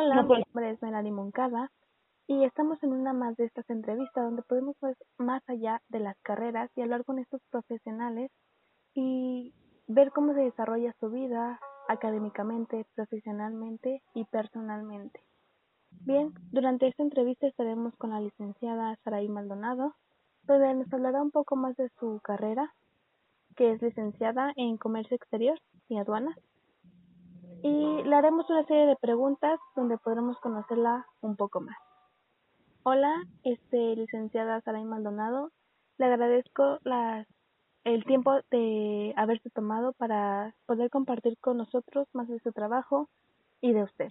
Hola, mi nombre es Melanie Moncada y estamos en una más de estas entrevistas donde podemos ver más allá de las carreras y hablar con estos profesionales y ver cómo se desarrolla su vida académicamente, profesionalmente y personalmente. Bien, durante esta entrevista estaremos con la licenciada Saraí Maldonado, donde nos hablará un poco más de su carrera, que es licenciada en Comercio Exterior y Aduanas. Y le haremos una serie de preguntas donde podremos conocerla un poco más. Hola, este, licenciada Saraí Maldonado. Le agradezco las, el tiempo de haberse tomado para poder compartir con nosotros más de su trabajo y de usted.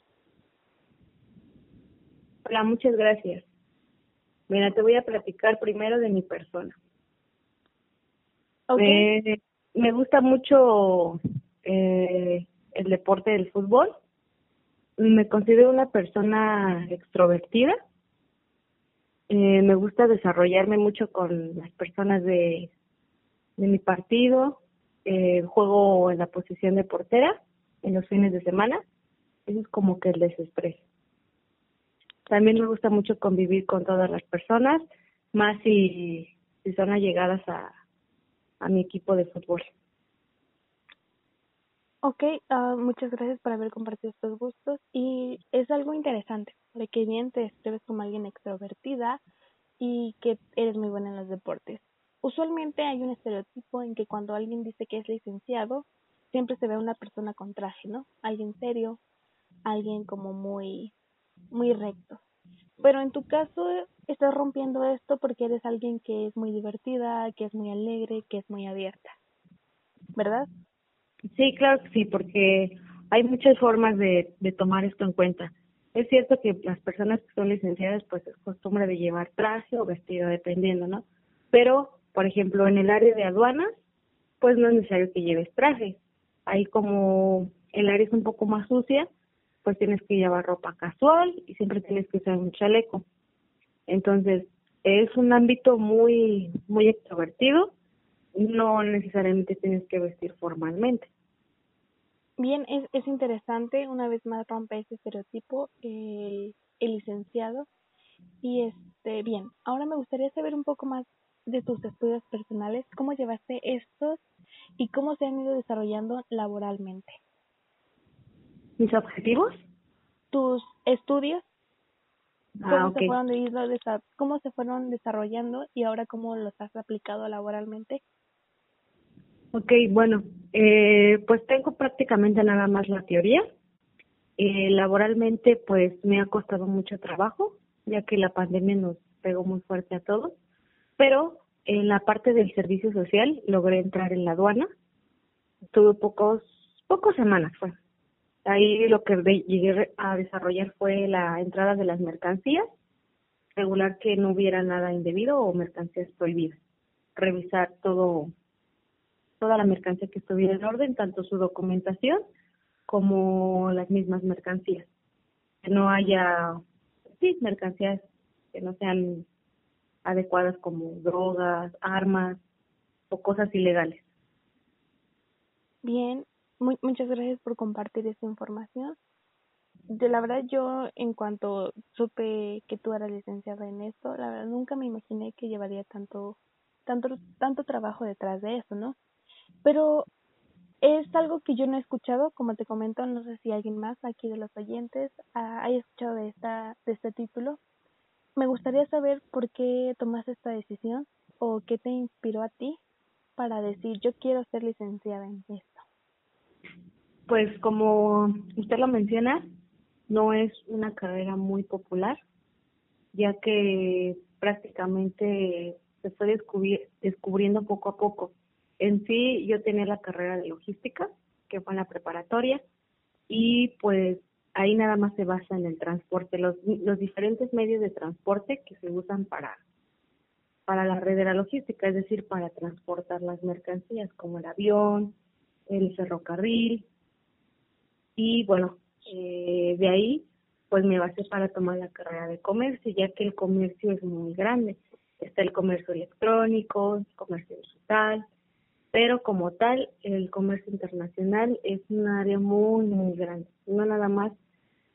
Hola, muchas gracias. Mira, te voy a platicar primero de mi persona. Okay. me gusta mucho eh, el deporte del fútbol. Me considero una persona extrovertida eh, me gusta desarrollarme mucho con las personas de, de mi partido. Eh, juego en la posición de portera en los fines de semana. Eso es como que el desestrés. También me gusta mucho convivir con todas las personas, más si, si son allegadas a, a mi equipo de fútbol. Ok, uh, muchas gracias por haber compartido estos gustos y es algo interesante, porque bien te describes como alguien extrovertida y que eres muy buena en los deportes. Usualmente hay un estereotipo en que cuando alguien dice que es licenciado, siempre se ve a una persona con traje, ¿no? Alguien serio, alguien como muy, muy recto. Pero en tu caso estás rompiendo esto porque eres alguien que es muy divertida, que es muy alegre, que es muy abierta, ¿verdad? Sí, claro que sí, porque hay muchas formas de, de tomar esto en cuenta. Es cierto que las personas que son licenciadas, pues es costumbre de llevar traje o vestido, dependiendo, ¿no? Pero, por ejemplo, en el área de aduanas, pues no es necesario que lleves traje. Ahí como el área es un poco más sucia, pues tienes que llevar ropa casual y siempre tienes que usar un chaleco. Entonces, es un ámbito muy, muy extrovertido, no necesariamente tienes que vestir formalmente. Bien, es, es interesante, una vez más rompe ese estereotipo, el, el licenciado. Y este, bien, ahora me gustaría saber un poco más de tus estudios personales, cómo llevaste estos y cómo se han ido desarrollando laboralmente. ¿Mis objetivos? Tus estudios. Ah, ¿Cómo, se fueron, ¿Cómo se fueron desarrollando y ahora cómo los has aplicado laboralmente? Ok, bueno, eh, pues tengo prácticamente nada más la teoría. Eh, laboralmente, pues me ha costado mucho trabajo, ya que la pandemia nos pegó muy fuerte a todos. Pero en la parte del servicio social logré entrar en la aduana. Tuve pocos, pocos semanas fue. Ahí lo que llegué a desarrollar fue la entrada de las mercancías, regular que no hubiera nada indebido o mercancías prohibidas, revisar todo toda la mercancía que estuviera en orden, tanto su documentación como las mismas mercancías. Que no haya, sí, mercancías que no sean adecuadas como drogas, armas o cosas ilegales. Bien, muchas gracias por compartir esta información. De la verdad yo en cuanto supe que tú eras licenciada en esto, la verdad nunca me imaginé que llevaría tanto tanto tanto trabajo detrás de eso, ¿no? Pero es algo que yo no he escuchado, como te comento, no sé si alguien más aquí de los oyentes ah, haya escuchado de, esta, de este título. Me gustaría saber por qué tomaste esta decisión o qué te inspiró a ti para decir yo quiero ser licenciada en esto. Pues como usted lo menciona, no es una carrera muy popular, ya que prácticamente se fue descubriendo poco a poco en sí, yo tenía la carrera de logística, que fue en la preparatoria, y pues ahí nada más se basa en el transporte, los, los diferentes medios de transporte que se usan para, para la red de la logística, es decir, para transportar las mercancías, como el avión, el ferrocarril, y bueno, eh, de ahí pues me basé para tomar la carrera de comercio, ya que el comercio es muy grande. Está el comercio electrónico, el comercio digital, pero como tal, el comercio internacional es un área muy, muy grande. No nada más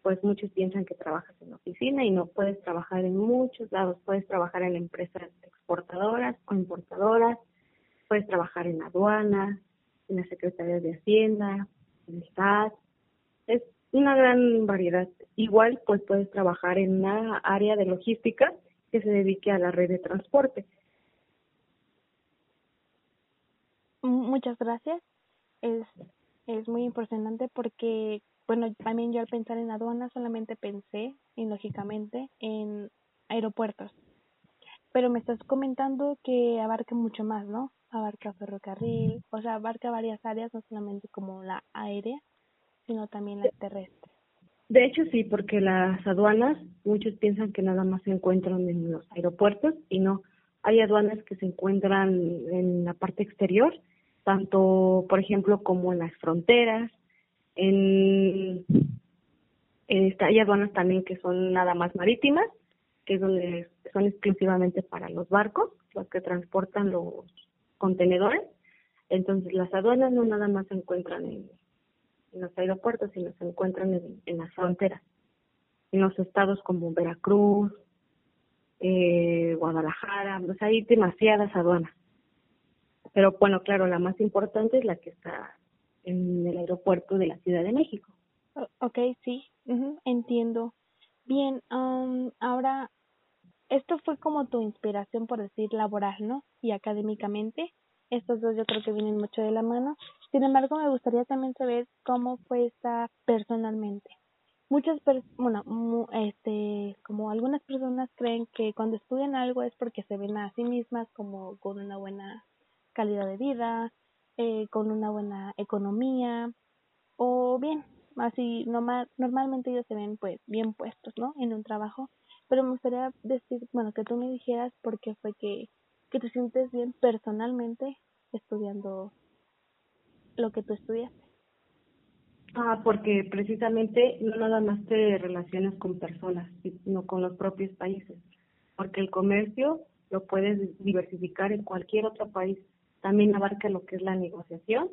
pues muchos piensan que trabajas en oficina y no puedes trabajar en muchos lados. Puedes trabajar en empresas exportadoras o importadoras, puedes trabajar en aduanas, en la Secretaría de Hacienda, en el SAT. Es una gran variedad. Igual, pues puedes trabajar en una área de logística que se dedique a la red de transporte. Muchas gracias. Es, es muy impresionante porque bueno, también yo al pensar en aduanas solamente pensé, y lógicamente, en aeropuertos. Pero me estás comentando que abarca mucho más, ¿no? Abarca ferrocarril, o sea, abarca varias áreas, no solamente como la aérea, sino también la terrestre. De hecho, sí, porque las aduanas, muchos piensan que nada más se encuentran en los aeropuertos y no. Hay aduanas que se encuentran en la parte exterior, tanto, por ejemplo, como en las fronteras, en, en hay aduanas también que son nada más marítimas, que es donde son exclusivamente para los barcos, los que transportan los contenedores. Entonces las aduanas no nada más se encuentran en, los aeropuertos, sino se encuentran en, en las fronteras, en los estados como Veracruz, eh, Guadalajara, pues hay demasiadas aduanas. Pero bueno, claro, la más importante es la que está en el aeropuerto de la Ciudad de México. Ok, sí, entiendo. Bien, ahora, esto fue como tu inspiración, por decir, laboral, ¿no? Y académicamente. Estos dos yo creo que vienen mucho de la mano. Sin embargo, me gustaría también saber cómo fue esta personalmente. Muchas personas, bueno, este, como algunas personas creen que cuando estudian algo es porque se ven a sí mismas como con una buena calidad de vida, eh, con una buena economía o bien, así normal, normalmente ellos se ven pues bien puestos, ¿no? En un trabajo, pero me gustaría decir, bueno, que tú me dijeras por qué fue que, que te sientes bien personalmente estudiando lo que tú estudiaste. Ah, porque precisamente no nada más te relacionas con personas, sino con los propios países, porque el comercio lo puedes diversificar en cualquier otro país también abarca lo que es la negociación.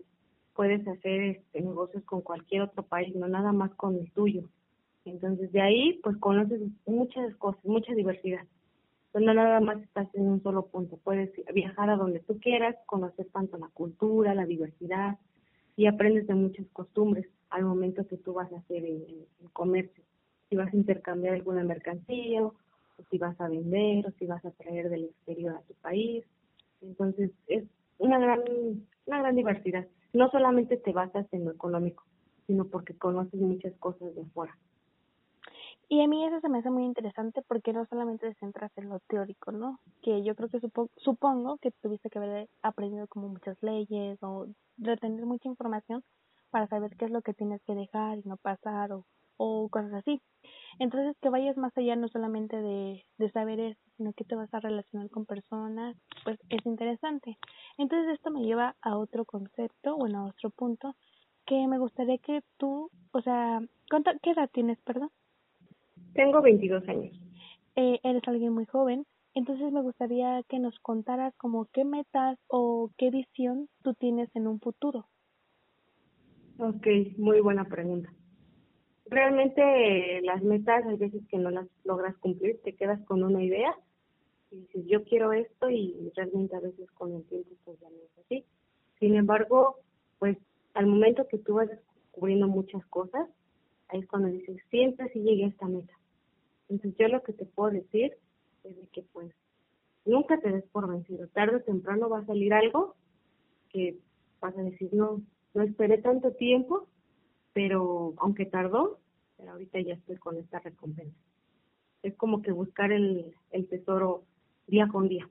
Puedes hacer este, negocios con cualquier otro país, no nada más con el tuyo. Entonces, de ahí, pues conoces muchas cosas, mucha diversidad. Pues no nada más estás en un solo punto. Puedes viajar a donde tú quieras, conocer tanto la cultura, la diversidad y aprendes de muchas costumbres al momento que tú vas a hacer el, comercio. Si vas a intercambiar alguna mercancía, o si vas a vender, o si vas a traer del exterior a tu país. Entonces, es una gran, una gran diversidad. No solamente te basas en lo económico, sino porque conoces muchas cosas de afuera. Y a mí eso se me hace muy interesante porque no solamente te centras en lo teórico, ¿no? Que yo creo que supongo que tuviste que haber aprendido como muchas leyes o retener mucha información para saber qué es lo que tienes que dejar y no pasar o, o cosas así. Entonces, que vayas más allá no solamente de, de saber sino que te vas a relacionar con personas, pues es interesante. Entonces, esto me lleva a otro concepto, bueno, a otro punto, que me gustaría que tú, o sea, ¿qué edad tienes, perdón? Tengo 22 años. Eh, eres alguien muy joven, entonces me gustaría que nos contaras como qué metas o qué visión tú tienes en un futuro. Ok, muy buena pregunta realmente las metas hay veces que no las logras cumplir, te quedas con una idea y dices yo quiero esto y realmente a veces con el tiempo pues ya no es así. Sin embargo, pues al momento que tú vas descubriendo muchas cosas, ahí es cuando dices, siempre sí llegué a esta meta. Entonces yo lo que te puedo decir es de que pues nunca te des por vencido, tarde o temprano va a salir algo que vas a decir, no, no esperé tanto tiempo pero aunque tardó, pero ahorita ya estoy con esta recompensa. Es como que buscar el, el tesoro día con día.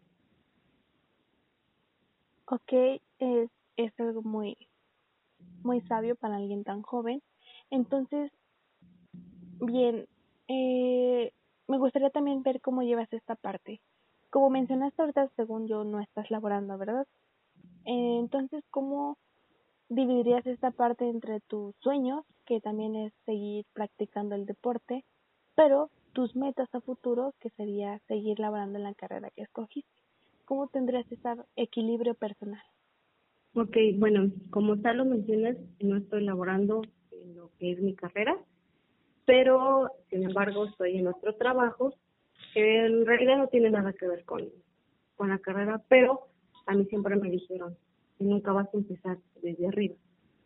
Ok, es, es algo muy, muy sabio para alguien tan joven. Entonces, bien, eh, me gustaría también ver cómo llevas esta parte. Como mencionaste ahorita, según yo, no estás laborando, ¿verdad? Eh, entonces, ¿cómo dividirías esta parte entre tus sueños, que también es seguir practicando el deporte, pero tus metas a futuro, que sería seguir laborando en la carrera que escogiste. ¿Cómo tendrías ese equilibrio personal? Ok, bueno, como tal lo mencionas, no estoy laborando en lo que es mi carrera. pero sin embargo estoy en otro trabajo que en realidad no tiene nada que ver con, con la carrera, pero a mí siempre me dijeron que nunca vas a empezar desde arriba,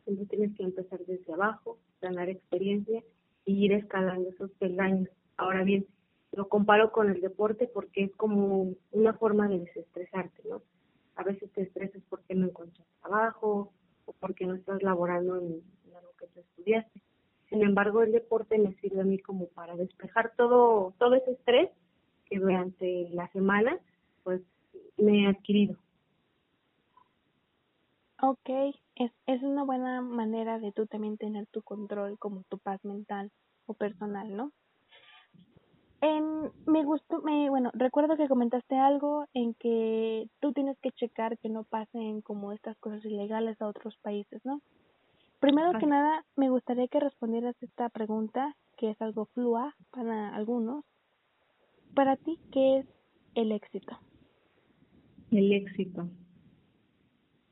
siempre tienes que empezar desde abajo, ganar experiencia y ir escalando esos peldaños. Ahora bien, lo comparo con el deporte porque es como una forma de desestresarte, ¿no? A veces te estresas porque no encuentras trabajo o porque no estás laborando en, algo que tú estudiaste. Sin embargo, el deporte me sirve a mí como para despejar todo todo ese estrés que durante la semana pues me he adquirido. Ok, es, es una buena manera de tú también tener tu control como tu paz mental o personal, ¿no? En, me gustó, me, bueno, recuerdo que comentaste algo en que tú tienes que checar que no pasen como estas cosas ilegales a otros países, ¿no? Primero que nada, me gustaría que respondieras esta pregunta, que es algo flua para algunos. Para ti, ¿qué es el éxito? El éxito.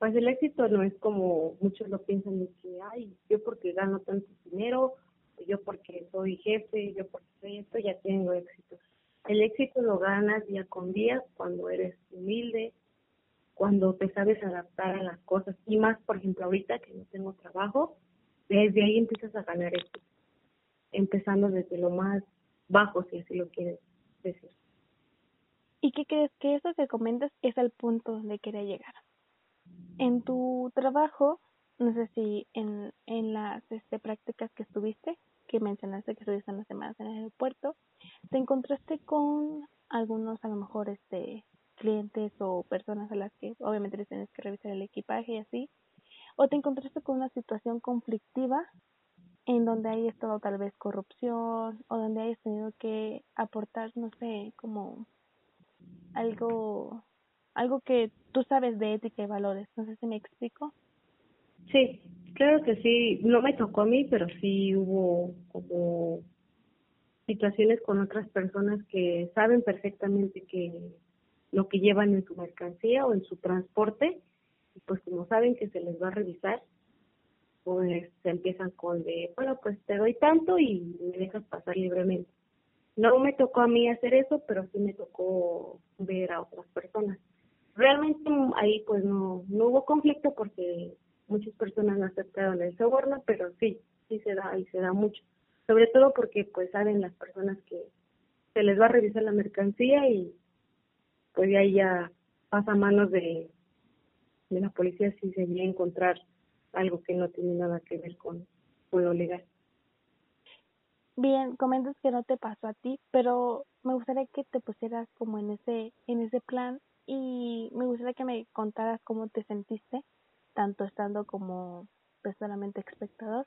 Pues el éxito no es como muchos lo piensan de que, ay, yo porque gano tanto dinero yo porque soy jefe, yo porque soy esto, ya tengo éxito. El éxito lo ganas día con día cuando eres humilde, cuando te sabes adaptar a las cosas y más, por ejemplo, ahorita que no tengo trabajo, desde ahí empiezas a ganar éxito, empezando desde lo más bajo, si así lo quieres decir. ¿Y qué crees que eso que comentas es el punto donde quería llegar? En tu trabajo, no sé si en, en las este, prácticas que estuviste, que mencionaste que estuviste unas semanas en el aeropuerto, ¿te encontraste con algunos a lo mejor este clientes o personas a las que obviamente les tienes que revisar el equipaje y así? ¿O te encontraste con una situación conflictiva en donde hay estado tal vez corrupción o donde hayas tenido que aportar, no sé, como algo algo que tú sabes de ética y valores. No sé si me explico. Sí, Claro que sí, no me tocó a mí, pero sí hubo como situaciones con otras personas que saben perfectamente que lo que llevan en su mercancía o en su transporte, pues como saben que se les va a revisar, pues se empiezan con de, bueno, pues te doy tanto y me dejas pasar libremente. No me tocó a mí hacer eso, pero sí me tocó ver a otras personas. Realmente ahí pues no, no hubo conflicto porque muchas personas no aceptaron el soborno, pero sí, sí se da y se da mucho. Sobre todo porque pues saben las personas que se les va a revisar la mercancía y pues de ahí ya pasa a manos de, de la policía si se viene a encontrar algo que no tiene nada que ver con, con lo legal. Bien, comentas que no te pasó a ti, pero me gustaría que te pusieras como en ese en ese plan y me gustaría que me contaras cómo te sentiste tanto estando como personalmente espectador.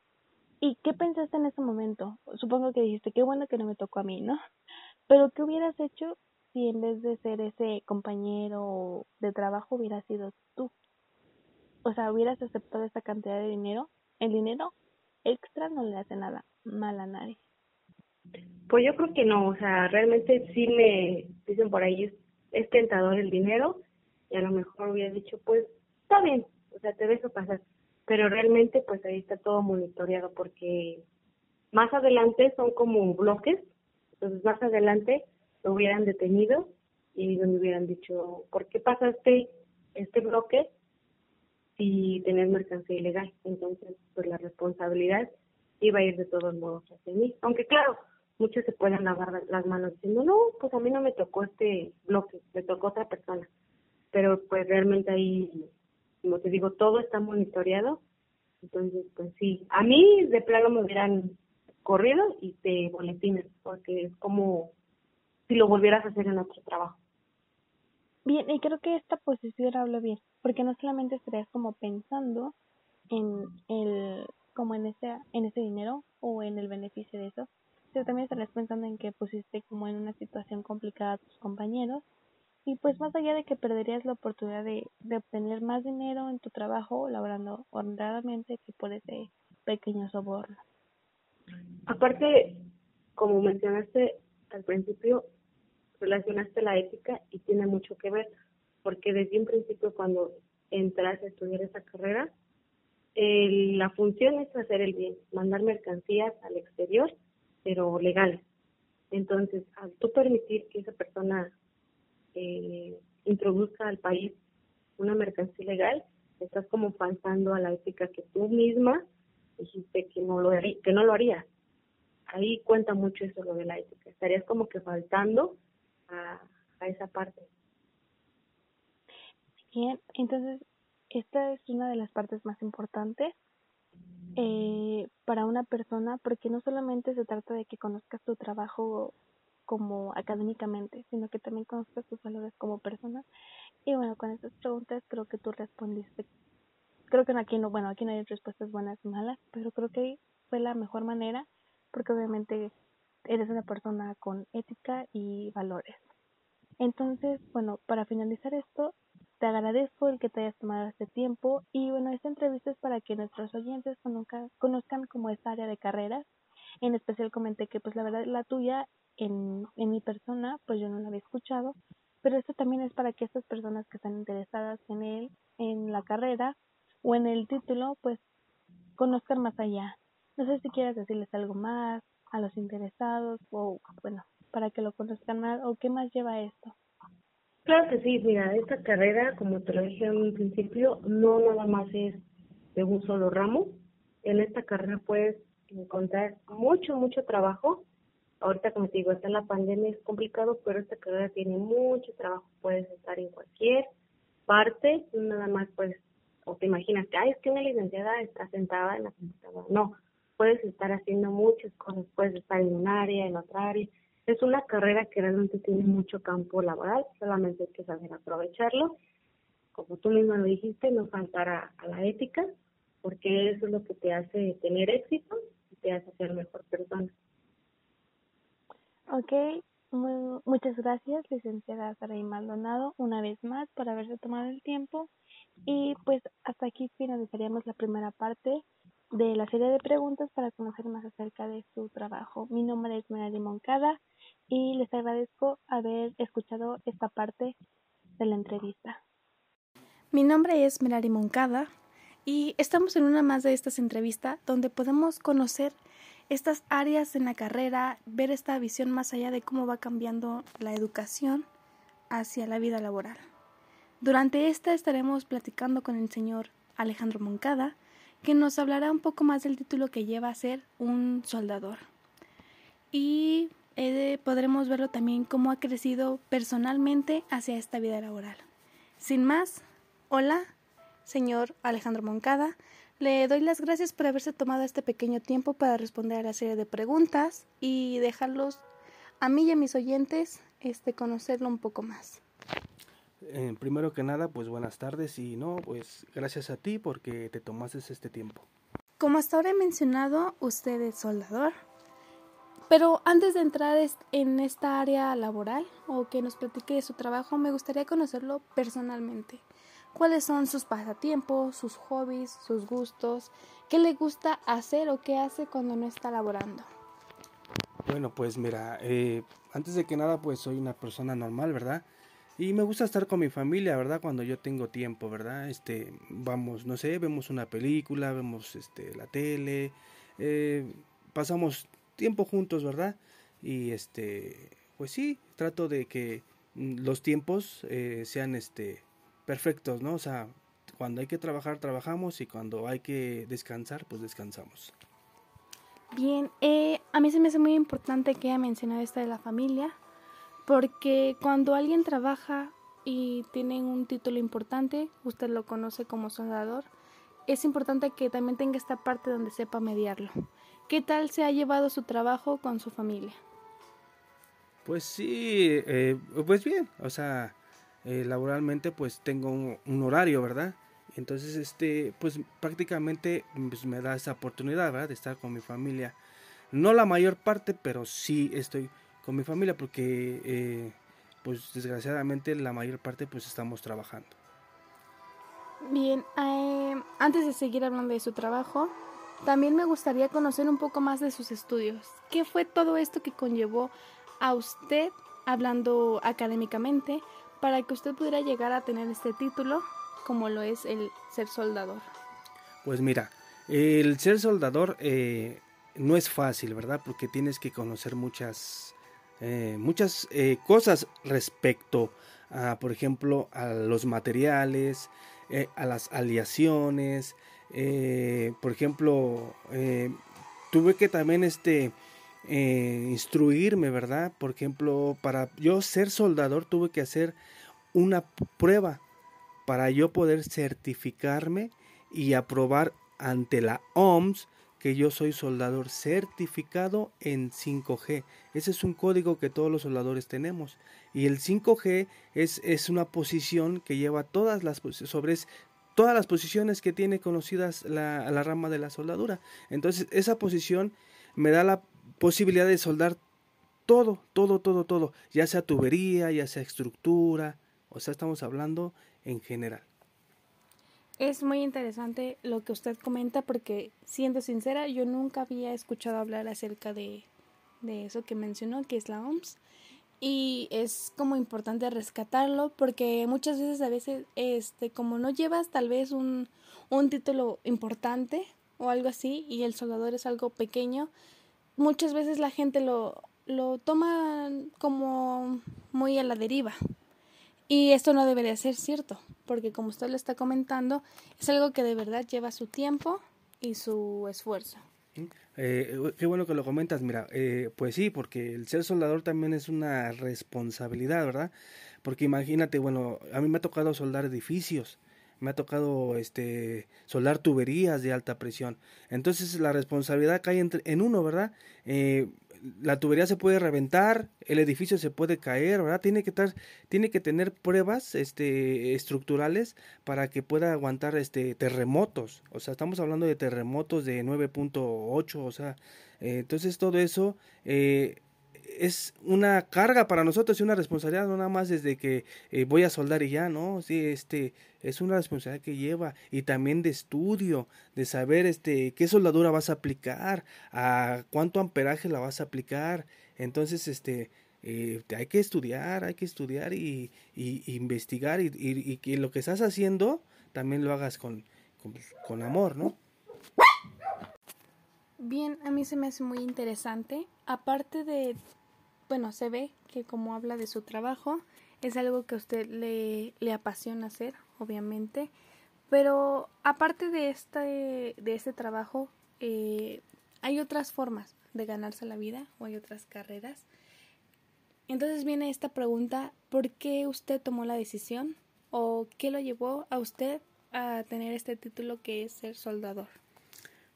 ¿Y qué pensaste en ese momento? Supongo que dijiste, qué bueno que no me tocó a mí, ¿no? Pero ¿qué hubieras hecho si en vez de ser ese compañero de trabajo hubieras sido tú? O sea, hubieras aceptado esa cantidad de dinero. El dinero extra no le hace nada mal a nadie. Pues yo creo que no, o sea, realmente sí me dicen por ahí, es tentador el dinero y a lo mejor hubiera dicho, pues está bien, o sea, te dejo pasar. Pero realmente, pues ahí está todo monitoreado porque más adelante son como bloques, entonces más adelante lo hubieran detenido y donde hubieran dicho, ¿por qué pasaste este bloque si tenés mercancía ilegal? Entonces, pues la responsabilidad iba a ir de todos modos hacia mí. Aunque claro, muchos se pueden lavar las manos diciendo, no, pues a mí no me tocó este bloque, me tocó otra persona. Pero pues realmente ahí como te digo, todo está monitoreado. Entonces, pues sí, a mí de plano me hubieran corrido y te boletines, porque es como si lo volvieras a hacer en otro trabajo. Bien, y creo que esta posición habla bien, porque no solamente estarías como pensando en el como en ese en ese dinero o en el beneficio de eso, sino también estarías pensando en que pusiste como en una situación complicada a tus compañeros y pues más allá de que perderías la oportunidad de, de obtener más dinero en tu trabajo laborando honradamente que por ese pequeño soborno. Aparte, como mencionaste al principio, relacionaste la ética y tiene mucho que ver, porque desde un principio cuando entras a estudiar esa carrera, la función es hacer el bien, mandar mercancías al exterior pero legales. Entonces, al tú permitir que esa persona eh, introduzca al país una mercancía ilegal, estás como faltando a la ética que tú misma dijiste que no lo que no lo harías. Ahí cuenta mucho eso lo de la ética. Estarías como que faltando a, a esa parte. Bien, entonces esta es una de las partes más importantes eh, para una persona porque no solamente se trata de que conozcas tu trabajo como académicamente, sino que también conozcas tus valores como persona. Y bueno, con estas preguntas creo que tú respondiste. Creo que aquí no, bueno, aquí no hay respuestas buenas y malas, pero creo que fue la mejor manera porque obviamente eres una persona con ética y valores. Entonces, bueno, para finalizar esto, te agradezco el que te hayas tomado este tiempo y bueno, esta entrevista es para que nuestros oyentes conozcan, conozcan como esta área de carreras. En especial comenté que pues la verdad la tuya en, en mi persona pues yo no la había escuchado, pero esto también es para que estas personas que están interesadas en él, en la carrera o en el título, pues conozcan más allá. No sé si quieres decirles algo más a los interesados o bueno, para que lo conozcan más o qué más lleva esto. Claro que sí, mira, esta carrera, como te lo dije en un principio, no nada más es de un solo ramo. En esta carrera puedes encontrar mucho, mucho trabajo. Ahorita, como te digo, está la pandemia, es complicado, pero esta carrera tiene mucho trabajo. Puedes estar en cualquier parte, nada más pues, o te imaginas que, ay, es que una licenciada está sentada en la computadora. No, puedes estar haciendo muchas cosas, puedes estar en un área, en otra área es una carrera que realmente tiene mucho campo laboral, solamente hay que saber aprovecharlo. Como tú misma lo dijiste, no faltar a, la ética, porque eso es lo que te hace tener éxito y te hace ser mejor persona. Ok, muchas gracias, licenciada Saray Maldonado, una vez más por haberse tomado el tiempo. Y pues hasta aquí finalizaríamos la primera parte de la serie de preguntas para conocer más acerca de su trabajo. Mi nombre es Melanie Moncada y les agradezco haber escuchado esta parte de la entrevista. Mi nombre es Melari Moncada y estamos en una más de estas entrevistas donde podemos conocer estas áreas en la carrera, ver esta visión más allá de cómo va cambiando la educación hacia la vida laboral. Durante esta estaremos platicando con el señor Alejandro Moncada, que nos hablará un poco más del título que lleva a ser un soldador. Y eh, podremos verlo también cómo ha crecido personalmente hacia esta vida laboral. Sin más, hola, señor Alejandro Moncada. Le doy las gracias por haberse tomado este pequeño tiempo para responder a la serie de preguntas y dejarlos a mí y a mis oyentes este, conocerlo un poco más. Eh, primero que nada, pues buenas tardes y no, pues gracias a ti porque te tomaste este tiempo. Como hasta ahora he mencionado, usted es soldador. Pero antes de entrar en esta área laboral o que nos platique de su trabajo, me gustaría conocerlo personalmente. ¿Cuáles son sus pasatiempos, sus hobbies, sus gustos? ¿Qué le gusta hacer o qué hace cuando no está laborando? Bueno, pues mira, eh, antes de que nada, pues soy una persona normal, ¿verdad? Y me gusta estar con mi familia, ¿verdad? Cuando yo tengo tiempo, ¿verdad? Este, vamos, no sé, vemos una película, vemos este, la tele, eh, pasamos tiempo juntos, ¿verdad? Y este, pues sí, trato de que mm, los tiempos eh, sean este perfectos, ¿no? O sea, cuando hay que trabajar, trabajamos y cuando hay que descansar, pues descansamos. Bien, eh, a mí se me hace muy importante que haya mencionado esta de la familia, porque cuando alguien trabaja y tiene un título importante, usted lo conoce como soldador, es importante que también tenga esta parte donde sepa mediarlo. ¿Qué tal se ha llevado su trabajo con su familia? Pues sí, eh, pues bien, o sea, eh, laboralmente pues tengo un, horario, ¿verdad? Entonces, este, pues prácticamente pues, me da esa oportunidad, ¿verdad? De estar con mi familia. No la mayor parte, pero sí estoy con mi familia porque, eh, pues desgraciadamente la mayor parte pues estamos trabajando. Bien, antes de seguir hablando de su trabajo, también me gustaría conocer un poco más de sus estudios. ¿Qué fue todo esto que conllevó a usted, hablando académicamente, para que usted pudiera llegar a tener este título como lo es el ser soldador? Pues mira, el ser soldador, eh, no es fácil, ¿verdad? Porque tienes que conocer muchas, eh, muchas eh, cosas respecto a, por ejemplo, a los materiales, eh, a las aleaciones, por ejemplo, tuve que también este, instruirme, ¿verdad? Por ejemplo, para yo ser soldador tuve que hacer una prueba para yo poder certificarme y aprobar ante la OMS que yo soy soldador certificado en 5G. Ese es un código que todos los soldadores tenemos. Y el 5G es, es una posición que lleva todas las sobre todas las posiciones que tiene conocidas la, la rama de la soldadura. Entonces, esa posición me da la posibilidad de soldar todo, todo, todo, todo, ya sea tubería, ya sea estructura, o sea, estamos hablando en general. Es muy interesante lo que usted comenta porque, siendo sincera, yo nunca había escuchado hablar acerca de, de eso que mencionó, que es la OMS. Y es como importante rescatarlo porque muchas veces, a veces, este, como no llevas tal vez un, un título importante o algo así y el soldador es algo pequeño, muchas veces la gente lo, lo toma como muy a la deriva. Y esto no debería ser cierto, porque como usted lo está comentando, es algo que de verdad lleva su tiempo y su esfuerzo. Eh, qué bueno que lo comentas, mira, eh, pues sí, porque el ser soldador también es una responsabilidad, ¿verdad? Porque imagínate, bueno, a mí me ha tocado soldar edificios, me ha tocado este soldar tuberías de alta presión. Entonces la responsabilidad cae entre, en uno, ¿verdad? Eh, la tubería se puede reventar, el edificio se puede caer, ¿verdad? Tiene que estar, tiene que tener pruebas este, estructurales para que pueda aguantar este terremotos. O sea, estamos hablando de terremotos de 9.8, o sea, eh, entonces todo eso eh, es una carga para nosotros y una responsabilidad, no nada más desde que eh, voy a soldar y ya, ¿no? Sí, este, es una responsabilidad que lleva y también de estudio, de saber este, qué soldadura vas a aplicar, a cuánto amperaje la vas a aplicar. Entonces, este, eh, hay que estudiar, hay que estudiar y, investigar y, y, que lo que estás haciendo también lo hagas con, con, con amor, ¿no? Bien, a mí se me hace muy interesante. Aparte de bueno, se ve que como habla de su trabajo, es algo que a usted le, le apasiona hacer, obviamente. Pero aparte de este, de este trabajo, eh, hay otras formas de ganarse la vida o hay otras carreras. Entonces viene esta pregunta, ¿por qué usted tomó la decisión o qué lo llevó a usted a tener este título que es ser soldador?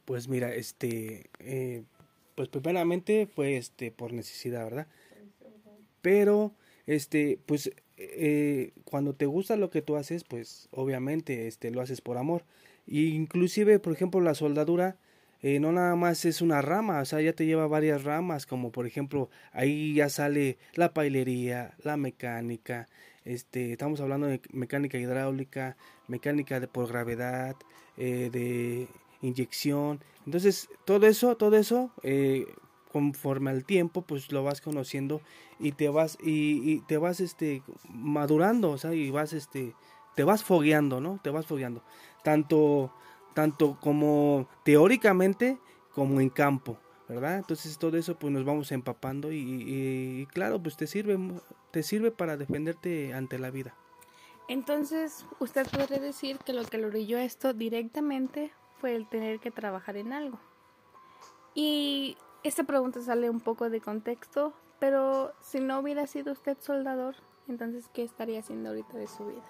Pues mira, este, eh, pues primeramente fue este por necesidad, ¿verdad? Pero, este, pues, eh, cuando te gusta lo que tú haces, pues, obviamente, este, lo haces por amor. Y inclusive, por ejemplo, la soldadura, eh, no nada más es una rama, o sea, ya te lleva varias ramas, como por ejemplo, ahí ya sale la pailería, la mecánica, este, estamos hablando de mecánica hidráulica, mecánica de por gravedad, eh, de inyección, entonces todo eso, todo eso, eh, conforme al tiempo, pues lo vas conociendo y te vas y, te vas este madurando, o sea, y vas este te vas fogueando, ¿no? Te vas fogueando. Tanto tanto como teóricamente como en campo, ¿verdad? Entonces todo eso pues nos vamos empapando y, claro, pues te sirve te sirve para defenderte ante la vida. Entonces, usted podría decir que lo que lo brilló esto directamente fue el tener que trabajar en algo. Y esta pregunta sale un poco de contexto, pero si no hubiera sido usted soldador, entonces ¿qué estaría haciendo ahorita de su vida?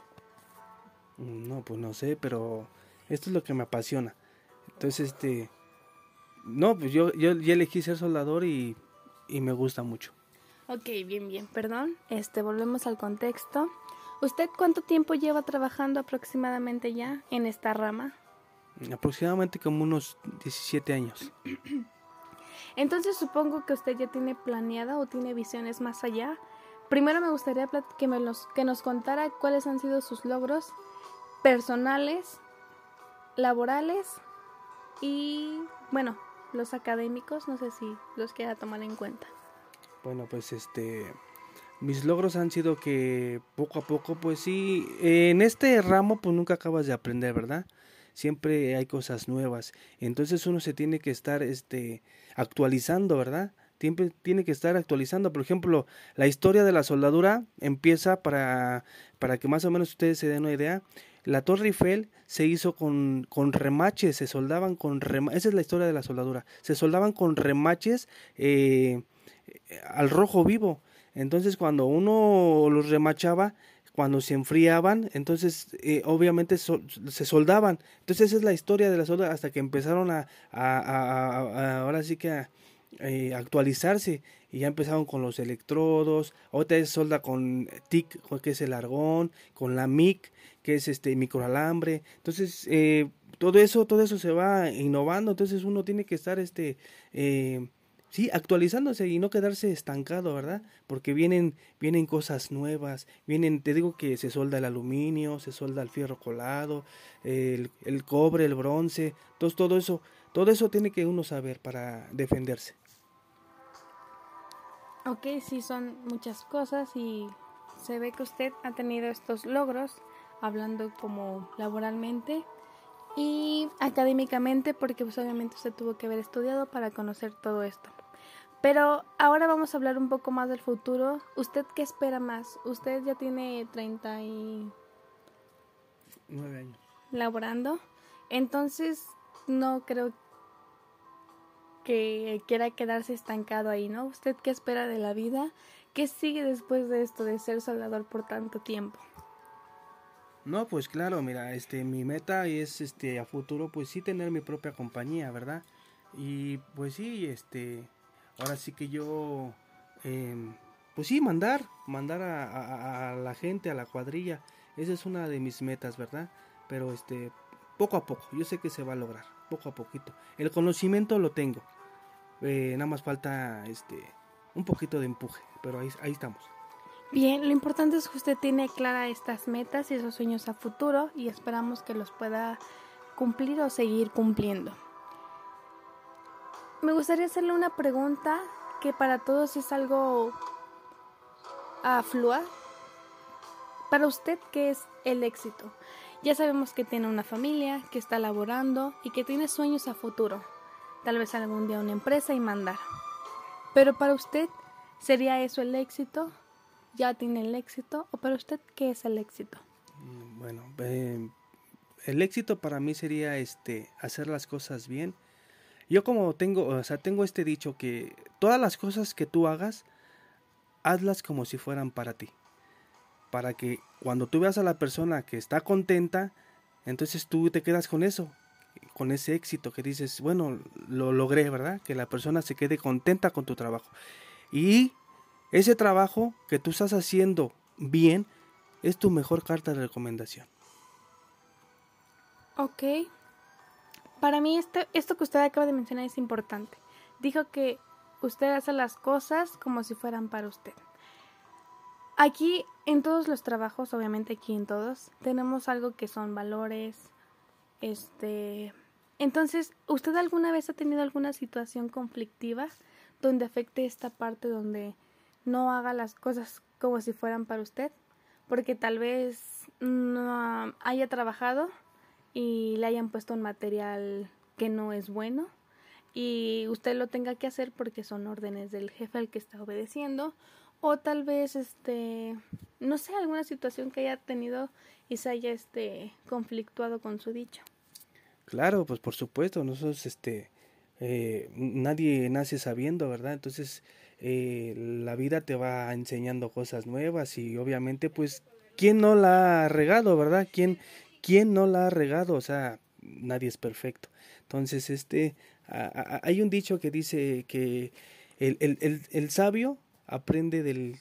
Mm, no, pues no sé, pero esto es lo que me apasiona. Entonces, este, no, pues yo, yo ya elegí ser soldador y, y me gusta mucho. Ok, bien, bien, perdón. Este, volvemos al contexto. ¿Usted cuánto tiempo lleva trabajando aproximadamente ya en esta rama? Aproximadamente como unos 17 años. Entonces supongo que usted ya tiene planeada o tiene visiones más allá. Primero me gustaría que, me los, que nos contara cuáles han sido sus logros personales, laborales y, bueno, los académicos, no sé si los quiera tomar en cuenta. Bueno, pues este, mis logros han sido que poco a poco, pues sí, en este ramo pues nunca acabas de aprender, ¿verdad? Siempre hay cosas nuevas. Entonces uno se tiene que estar este, actualizando, ¿verdad? Tiene, tiene que estar actualizando. Por ejemplo, la historia de la soldadura empieza para, para que más o menos ustedes se den una idea. La Torre Eiffel se hizo con, con remaches, se soldaban con remaches. Esa es la historia de la soldadura. Se soldaban con remaches eh, al rojo vivo. Entonces, cuando uno los remachaba, cuando se enfriaban, entonces eh, obviamente se soldaban. Entonces esa es la historia de la solda hasta que empezaron a, ahora sí que a, eh, actualizarse y ya empezaron con los electrodos, otra es solda con TIC, que es el argón, con la MIC, que es este microalambre. Entonces, eh, todo eso, todo eso se va innovando, entonces uno tiene que estar este sí, actualizándose y no quedarse estancado, ¿verdad? Porque vienen, vienen cosas nuevas, vienen, te digo que se solda el aluminio, se solda el fierro colado, el, el cobre, el bronce, entonces todo eso, todo eso tiene que uno saber para defenderse. Ok, sí, son muchas cosas y se ve que usted ha tenido estos logros, hablando como laboralmente y académicamente, porque pues obviamente usted tuvo que haber estudiado para conocer todo esto. Pero ahora vamos a hablar un poco más del futuro. ¿Usted qué espera más? Usted ya tiene 39 años. Laborando. Entonces, no creo que quiera quedarse estancado ahí, ¿no? ¿Usted qué espera de la vida? ¿Qué sigue después de esto, de ser soldador por tanto tiempo? No, pues claro, mira, este, mi meta es, este, a futuro, pues sí tener mi propia compañía, ¿verdad? Y pues sí, este, ahora sí que yo, em, pues sí, mandar, mandar a, la gente, a la cuadrilla, esa es una de mis metas, ¿verdad? Pero este, poco a poco, yo sé que se va a lograr, poco a poquito. El conocimiento lo tengo, eh, nada más falta este, un poquito de empuje, pero ahí, ahí estamos. Bien, lo importante es que usted tiene clara estas metas y esos sueños a futuro y esperamos que los pueda cumplir o seguir cumpliendo. Me gustaría hacerle una pregunta que para todos es algo aflua. Para usted, ¿qué es el éxito? Ya sabemos que tiene una familia, que está laborando y que tiene sueños a futuro. Tal vez algún día una empresa y mandar. Pero para usted, ¿sería eso el éxito? ¿Ya tiene el éxito? ¿O para usted qué es el éxito? Mm, bueno, eh, el éxito para mí sería este hacer las cosas bien yo como tengo, o sea, tengo este dicho que todas las cosas que tú hagas, hazlas como si fueran para ti. Para que cuando tú veas a la persona que está contenta, entonces tú te quedas con eso, con ese éxito que dices, bueno, lo logré, ¿verdad? Que la persona se quede contenta con tu trabajo. Y ese trabajo que tú estás haciendo bien es tu mejor carta de recomendación. Ok, para mí esto, esto que usted acaba de mencionar es importante. Dijo que usted hace las cosas como si fueran para usted. Aquí en todos los trabajos, obviamente aquí en todos, tenemos algo que son valores. Este, entonces, ¿usted alguna vez ha tenido alguna situación conflictiva donde afecte esta parte donde no haga las cosas como si fueran para usted? Porque tal vez no haya trabajado y le hayan puesto un material que no es bueno y usted lo tenga que hacer porque son órdenes del jefe al que está obedeciendo o tal vez este no sé alguna situación que haya tenido y se haya este conflictuado con su dicho claro pues por supuesto nosotros este eh, nadie nace sabiendo verdad entonces eh, la vida te va enseñando cosas nuevas y obviamente pues quién no la ha regado verdad quién ¿quién no la ha regado? O sea, nadie es perfecto. Entonces, este, hay un dicho que dice que el, el, el, sabio aprende del,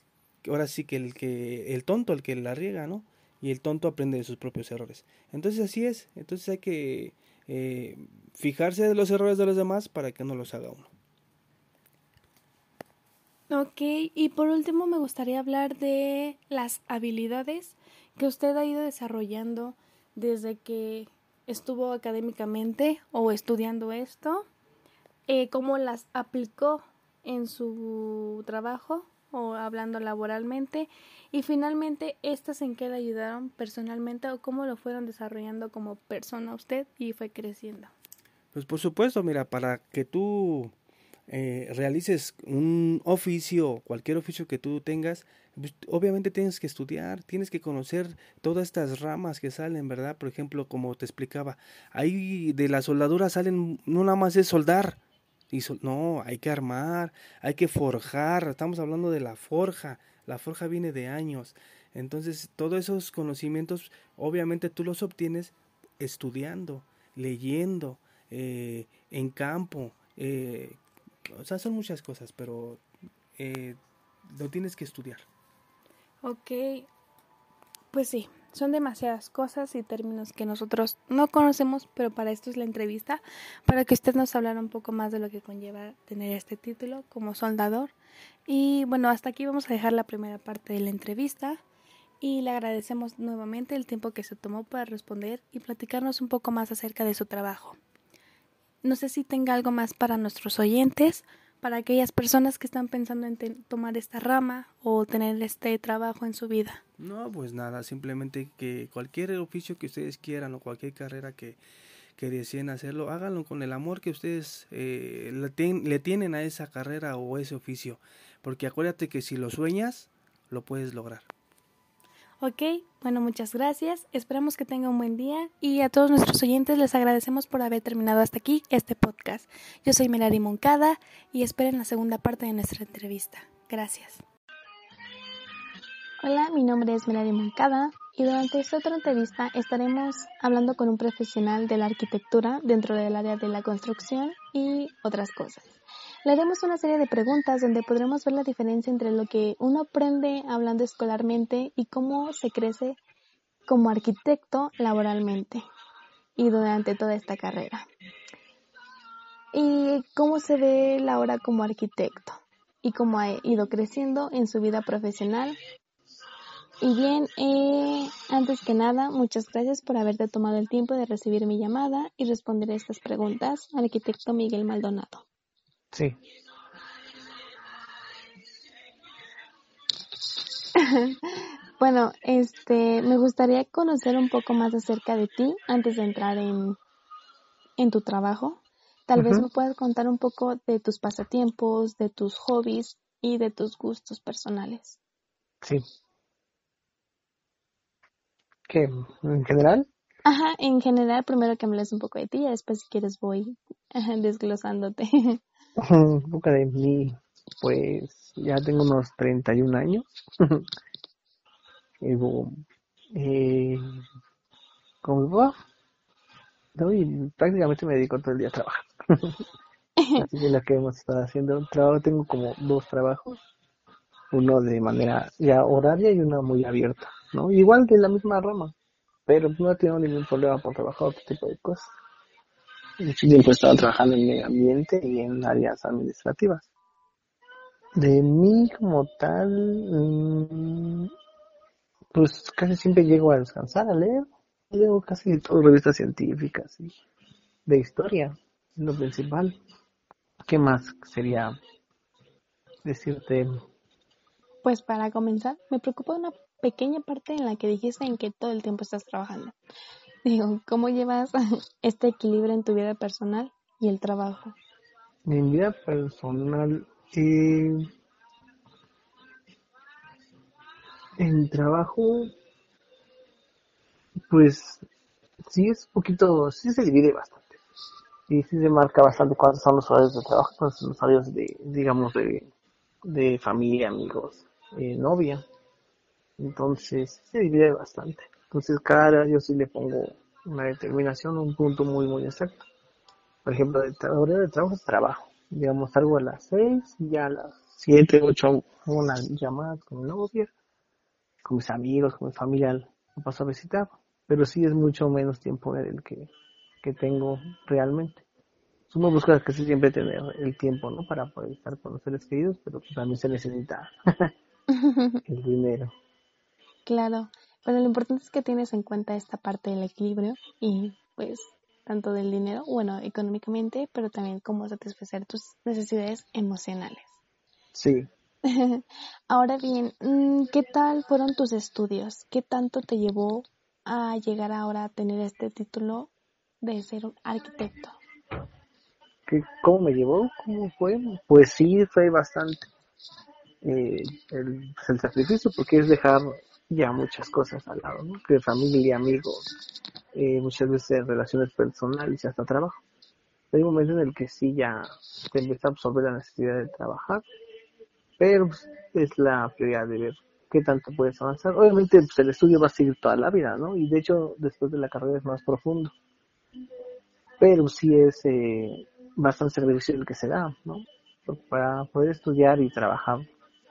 ahora sí que el que, el tonto, el que la riega, ¿no? Y el tonto aprende de sus propios errores. Entonces así es. Entonces hay que eh, fijarse de los errores de los demás para que no los haga uno. Ok, y por último me gustaría hablar de las habilidades que usted ha ido desarrollando desde que estuvo académicamente o estudiando esto, eh, cómo las aplicó en su trabajo o hablando laboralmente y finalmente estas en qué le ayudaron personalmente o cómo lo fueron desarrollando como persona usted y fue creciendo. Pues por supuesto, mira, para que tú eh, realices un oficio, cualquier oficio que tú tengas, pues, obviamente tienes que estudiar, tienes que conocer todas estas ramas que salen, ¿verdad? Por ejemplo, como te explicaba, ahí de la soldadura salen, no nada más es soldar, y no, hay que armar, hay que forjar, estamos hablando de la forja, la forja viene de años, entonces todos esos conocimientos obviamente tú los obtienes estudiando, leyendo, eh, en campo, eh, o sea, son muchas cosas, pero eh, lo tienes que estudiar. Ok, pues sí, son demasiadas cosas y términos que nosotros no conocemos, pero para esto es la entrevista, para que usted nos hablara un poco más de lo que conlleva tener este título como soldador. Y bueno, hasta aquí vamos a dejar la primera parte de la entrevista y le agradecemos nuevamente el tiempo que se tomó para responder y platicarnos un poco más acerca de su trabajo. No sé si tenga algo más para nuestros oyentes para aquellas personas que están pensando en tomar esta rama o tener este trabajo en su vida? No, pues nada, simplemente que cualquier oficio que ustedes quieran o cualquier carrera que, que deseen hacerlo, háganlo con el amor que ustedes eh, le, le tienen a esa carrera o ese oficio, porque acuérdate que si lo sueñas, lo puedes lograr. Ok, bueno, muchas gracias. Esperamos que tenga un buen día y a todos nuestros oyentes les agradecemos por haber terminado hasta aquí este podcast. Yo soy Melari Moncada y esperen la segunda parte de nuestra entrevista. Gracias. Hola, mi nombre es Melari Moncada y durante esta otra entrevista estaremos hablando con un profesional de la arquitectura dentro del área de la construcción y otras cosas. Le haremos una serie de preguntas donde podremos ver la diferencia entre lo que uno aprende hablando escolarmente y cómo se crece como arquitecto laboralmente y durante toda esta carrera. Y cómo se ve la hora como arquitecto y cómo ha ido creciendo en su vida profesional. Y bien, eh, antes que nada, muchas gracias por haberte tomado el tiempo de recibir mi llamada y responder estas preguntas, arquitecto Miguel Maldonado. Sí. bueno, este, me gustaría conocer un poco más acerca de ti antes de entrar en, en tu trabajo. Tal vez me puedas contar un poco de tus pasatiempos, de tus hobbies y de tus gustos personales. Sí. ¿Qué? ¿En general? Ajá, en general, primero que me hables un poco de ti y después si quieres voy desglosándote. Un poco de mí, pues ya tengo unos 31 años. Vivo eh, con mi papá. y prácticamente me dedico todo el día a trabajar. Así que lo que hemos estado haciendo, trabajo, tengo como dos trabajos, uno de manera ya horaria y uno muy abierta, ¿no? Igual de la misma rama, pero no tengo ningún problema por trabajar otro tipo de cosas mucho tiempo he estado trabajando en medio ambiente y en áreas administrativas. De mí como tal, mm, pues casi siempre llego a descansar, a leer. Leo casi todas revistas científicas y de historia, lo principal. ¿Qué más sería decirte? Pues para comenzar, me preocupa una pequeña parte en la que dijiste en que todo el tiempo estás trabajando. Digo, ¿cómo llevas este equilibrio en tu vida personal y el trabajo? Mi vida personal, eh, el trabajo, pues sí es poquito, sí se divide bastante. Y sí se marca bastante cuáles son los horarios de trabajo, cuáles son los horarios de, digamos, de, de familia, amigos, eh, novia. Entonces, se divide bastante. Entonces, cada yo sí le pongo una determinación, un punto muy, muy exacto. Por ejemplo, el horario de trabajo es trabajo. Digamos, salgo a las 6 y a las 7, 8 una llamada con mi novia, con mis amigos, con mi familia, lo paso a visitar. Pero sí es mucho menos tiempo el que, que tengo realmente. Uno busca que siempre tener el tiempo, ¿no? Para poder estar con los seres queridos, pero pues también se necesita el dinero. Claro, pero lo importante es que tienes en cuenta esta parte del equilibrio y pues tanto del dinero, bueno, económicamente, pero también cómo satisfacer tus necesidades emocionales. Sí. Ahora bien, mm, ¿qué tal fueron tus estudios? ¿Qué tanto te llevó a llegar ahora a tener este título de ser un arquitecto? ¿Qué, ¿Cómo me llevó? ¿Cómo fue? Pues sí, fue bastante eh, el, el sacrificio, porque es dejar ya muchas cosas al lado, ¿no? Que familia, amigos, eh, muchas veces relaciones personales y hasta trabajo. Hay un momento en el que sí ya te empieza a absorber la necesidad de trabajar, pero pues, es la prioridad de ver qué tanto puedes avanzar. Obviamente pues, el estudio va a seguir toda la vida, ¿no? Y de hecho después de la carrera es más profundo. Pero sí es eh, bastante sacrificio el que se da, ¿no? Para poder estudiar y trabajar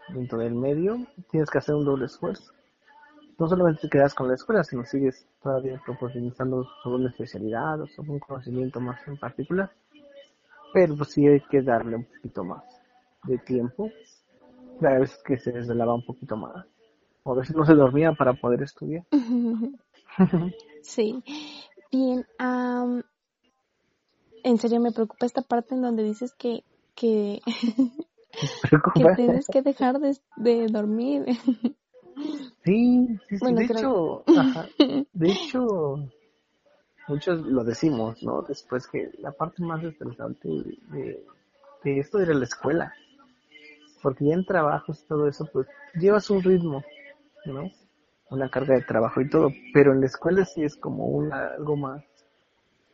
dentro del medio tienes que hacer un doble esfuerzo no solamente te quedas con la escuela, sino sigues todavía profundizando sobre una especialidad o sobre un conocimiento más en particular. Pero pues sí hay que darle un poquito más de tiempo. A veces que se desvelaba un poquito más. O a veces no se dormía para poder estudiar. sí. Bien. en serio me preocupa esta parte en donde dices que que, que tienes que dejar de, de dormir. Sí, sí, sí. de hecho, de hecho, muchos lo decimos, ¿no? Después que la parte más estresante de, de esto era la escuela. Porque ya en trabajos y todo eso, pues llevas un ritmo, ¿no? Una carga de trabajo y todo. Pero en la escuela sí es como una, algo más,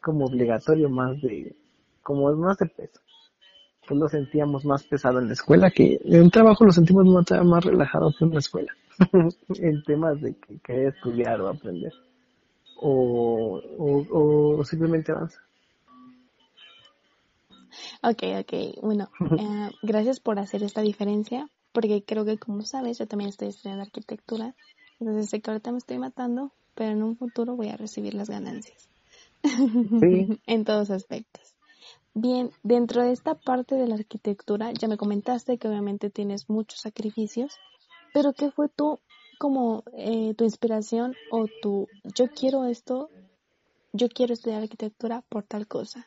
como obligatorio, más de, como más de peso. Pues lo sentíamos más pesado en la escuela que en un trabajo lo sentimos más, más relajado que en la escuela. en temas de que querer estudiar o aprender. O, o, simplemente avanza. Ok, ok. Bueno, eh, gracias por hacer esta diferencia, porque creo que como sabes, yo también estoy estudiando arquitectura, entonces sé que ahorita me estoy matando, pero en un futuro voy a recibir las ganancias. en todos aspectos. Bien, dentro de esta parte de la arquitectura, ya me comentaste que obviamente tienes muchos sacrificios, pero ¿qué fue tú como eh, tu inspiración o tu yo quiero esto, yo quiero estudiar arquitectura por tal cosa?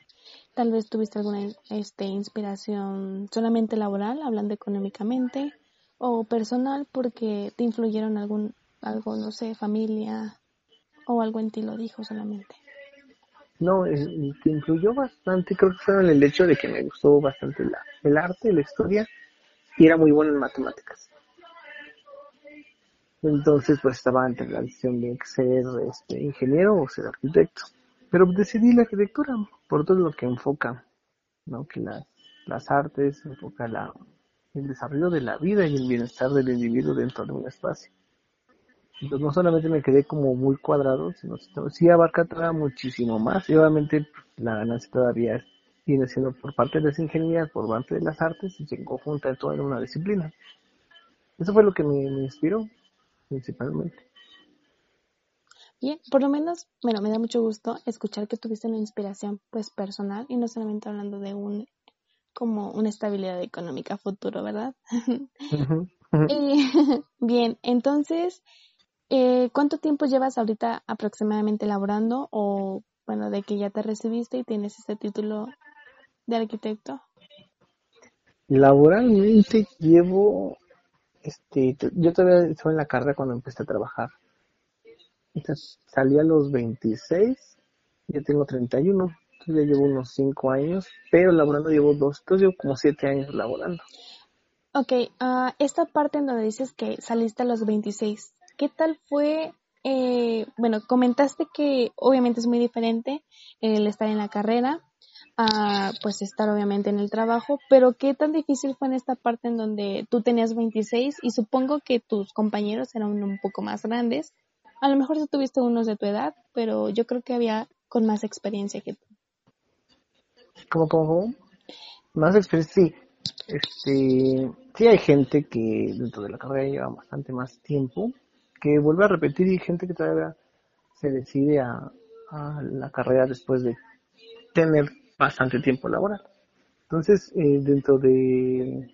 Tal vez tuviste alguna este, inspiración solamente laboral, hablando económicamente, o personal porque te influyeron algún, algo, no sé, familia o algo en ti lo dijo solamente. No, que influyó bastante creo que fue en el hecho de que me gustó bastante el arte, la historia y era muy bueno en matemáticas. Entonces, pues estaba entre la decisión de ser este, ingeniero o ser arquitecto. Pero decidí la arquitectura por todo lo que enfoca, ¿no? Que las, las artes enfoca la, el desarrollo de la vida y el bienestar del individuo dentro de un espacio. Entonces, no solamente me quedé como muy cuadrado, sino sí abarca todavía muchísimo más. Y obviamente la ganancia todavía viene siendo por parte de las ingenierías, por parte de las artes y se conjunta en toda una disciplina. Eso fue lo que me inspiró principalmente. Bien, por lo menos, bueno, me da mucho gusto escuchar que tuviste una inspiración pues personal y no solamente hablando de un como una estabilidad económica futuro, ¿verdad? bien, entonces, eh, ¿cuánto tiempo llevas ahorita aproximadamente laborando o bueno, de que ya te recibiste y tienes este título de arquitecto? Laboralmente llevo este, yo todavía estaba en la carrera cuando empecé a trabajar. Entonces, salí a los 26, ya tengo 31, entonces ya llevo unos 5 años, pero laborando llevo dos, entonces llevo como 7 años laborando. Ok, uh, esta parte en donde dices que saliste a los 26, ¿qué tal fue? Eh, bueno, comentaste que obviamente es muy diferente el estar en la carrera, a pues estar obviamente en el trabajo, pero qué tan difícil fue en esta parte en donde tú tenías 26 y supongo que tus compañeros eran un poco más grandes. A lo mejor tú tuviste unos de tu edad, pero yo creo que había con más experiencia que tú. ¿Cómo, cómo, cómo? Más experiencia, sí. Este, sí hay gente que dentro de la carrera lleva bastante más tiempo, que vuelve a repetir y gente que todavía se decide a la carrera después de tener bastante tiempo laboral. Entonces, eh, dentro de,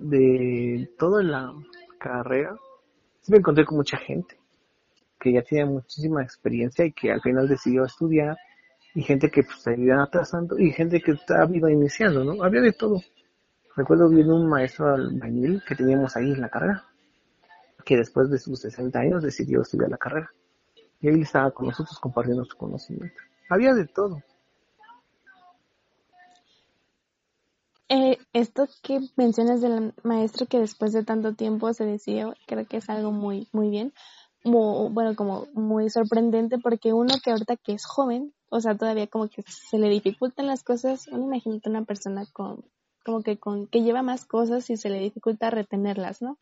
de toda la carrera, sí me encontré con mucha gente que ya tiene muchísima experiencia y que al final decidió estudiar y gente que pues, se iba atrasando y gente que estaba iniciando, ¿no? Había de todo. Recuerdo bien un maestro albañil que teníamos ahí en la carrera, que después de sus 60 años decidió estudiar la carrera. Y él estaba con nosotros compartiendo su conocimiento. Había de todo. Eh, esto que mencionas del maestro que después de tanto tiempo se decidió, creo que es algo muy, muy bien. bueno, como muy sorprendente porque uno que ahorita que es joven, o sea, todavía como que se le dificultan las cosas, uno imagínate una persona con, como que con, que lleva más cosas y se le dificulta retenerlas, ¿no?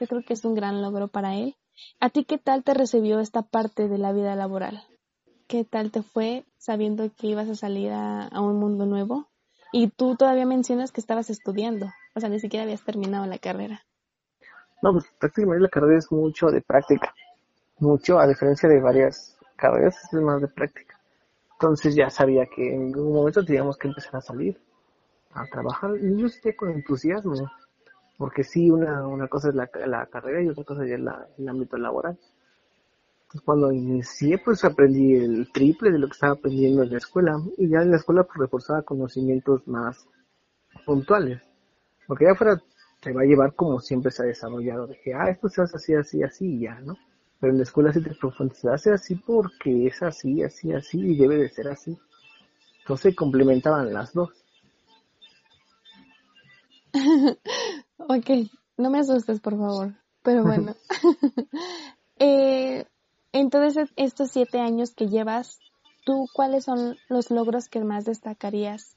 Yo creo que es un gran logro para él. ¿A ti qué tal te recibió esta parte de la vida laboral? ¿Qué tal te fue sabiendo que ibas a salir a, a un mundo nuevo? Y tú todavía mencionas que estabas estudiando, o sea, ni siquiera habías terminado la carrera. No, pues prácticamente la carrera es mucho de práctica. Mucho, a diferencia de varias carreras, es más de práctica. Entonces ya sabía que en algún momento teníamos que empezar a salir, a trabajar. Y yo estoy con entusiasmo, porque sí, una, una cosa es la, la carrera y otra cosa es la, el ámbito laboral cuando inicié, pues aprendí el triple de lo que estaba aprendiendo en la escuela. Y ya en la escuela, pues reforzaba conocimientos más puntuales. Porque ya afuera te va a llevar como siempre se ha desarrollado. De que, ah, esto se hace así, así, así y ya, ¿no? Pero en la escuela sí te hace así porque es así, así, así y debe de ser así. Entonces complementaban las dos. ok, no me asustes, por favor. Pero bueno. eh, entonces, estos siete años que llevas, ¿tú cuáles son los logros que más destacarías?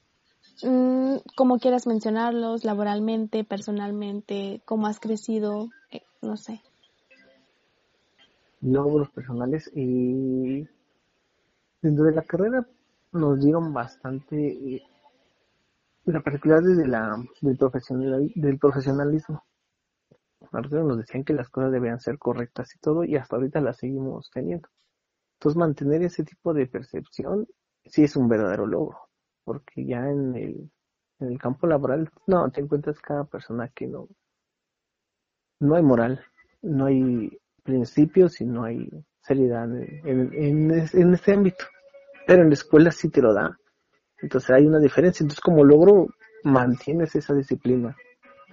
Mm, ¿Cómo quieras mencionarlos, laboralmente, personalmente, cómo has crecido, eh, no sé. Logros personales y dentro de la carrera nos dieron bastante eh, la particularidad de la, del, profesional, del profesionalismo nos decían que las cosas debían ser correctas y todo, y hasta ahorita las seguimos teniendo. Entonces, mantener ese tipo de percepción sí es un verdadero logro, porque ya en el, en el campo laboral, no, te encuentras cada persona que no, no hay moral, no hay principios y no hay seriedad en, en, en este ámbito. Pero en la escuela sí te lo da. Entonces hay una diferencia. Entonces como logro mantienes esa disciplina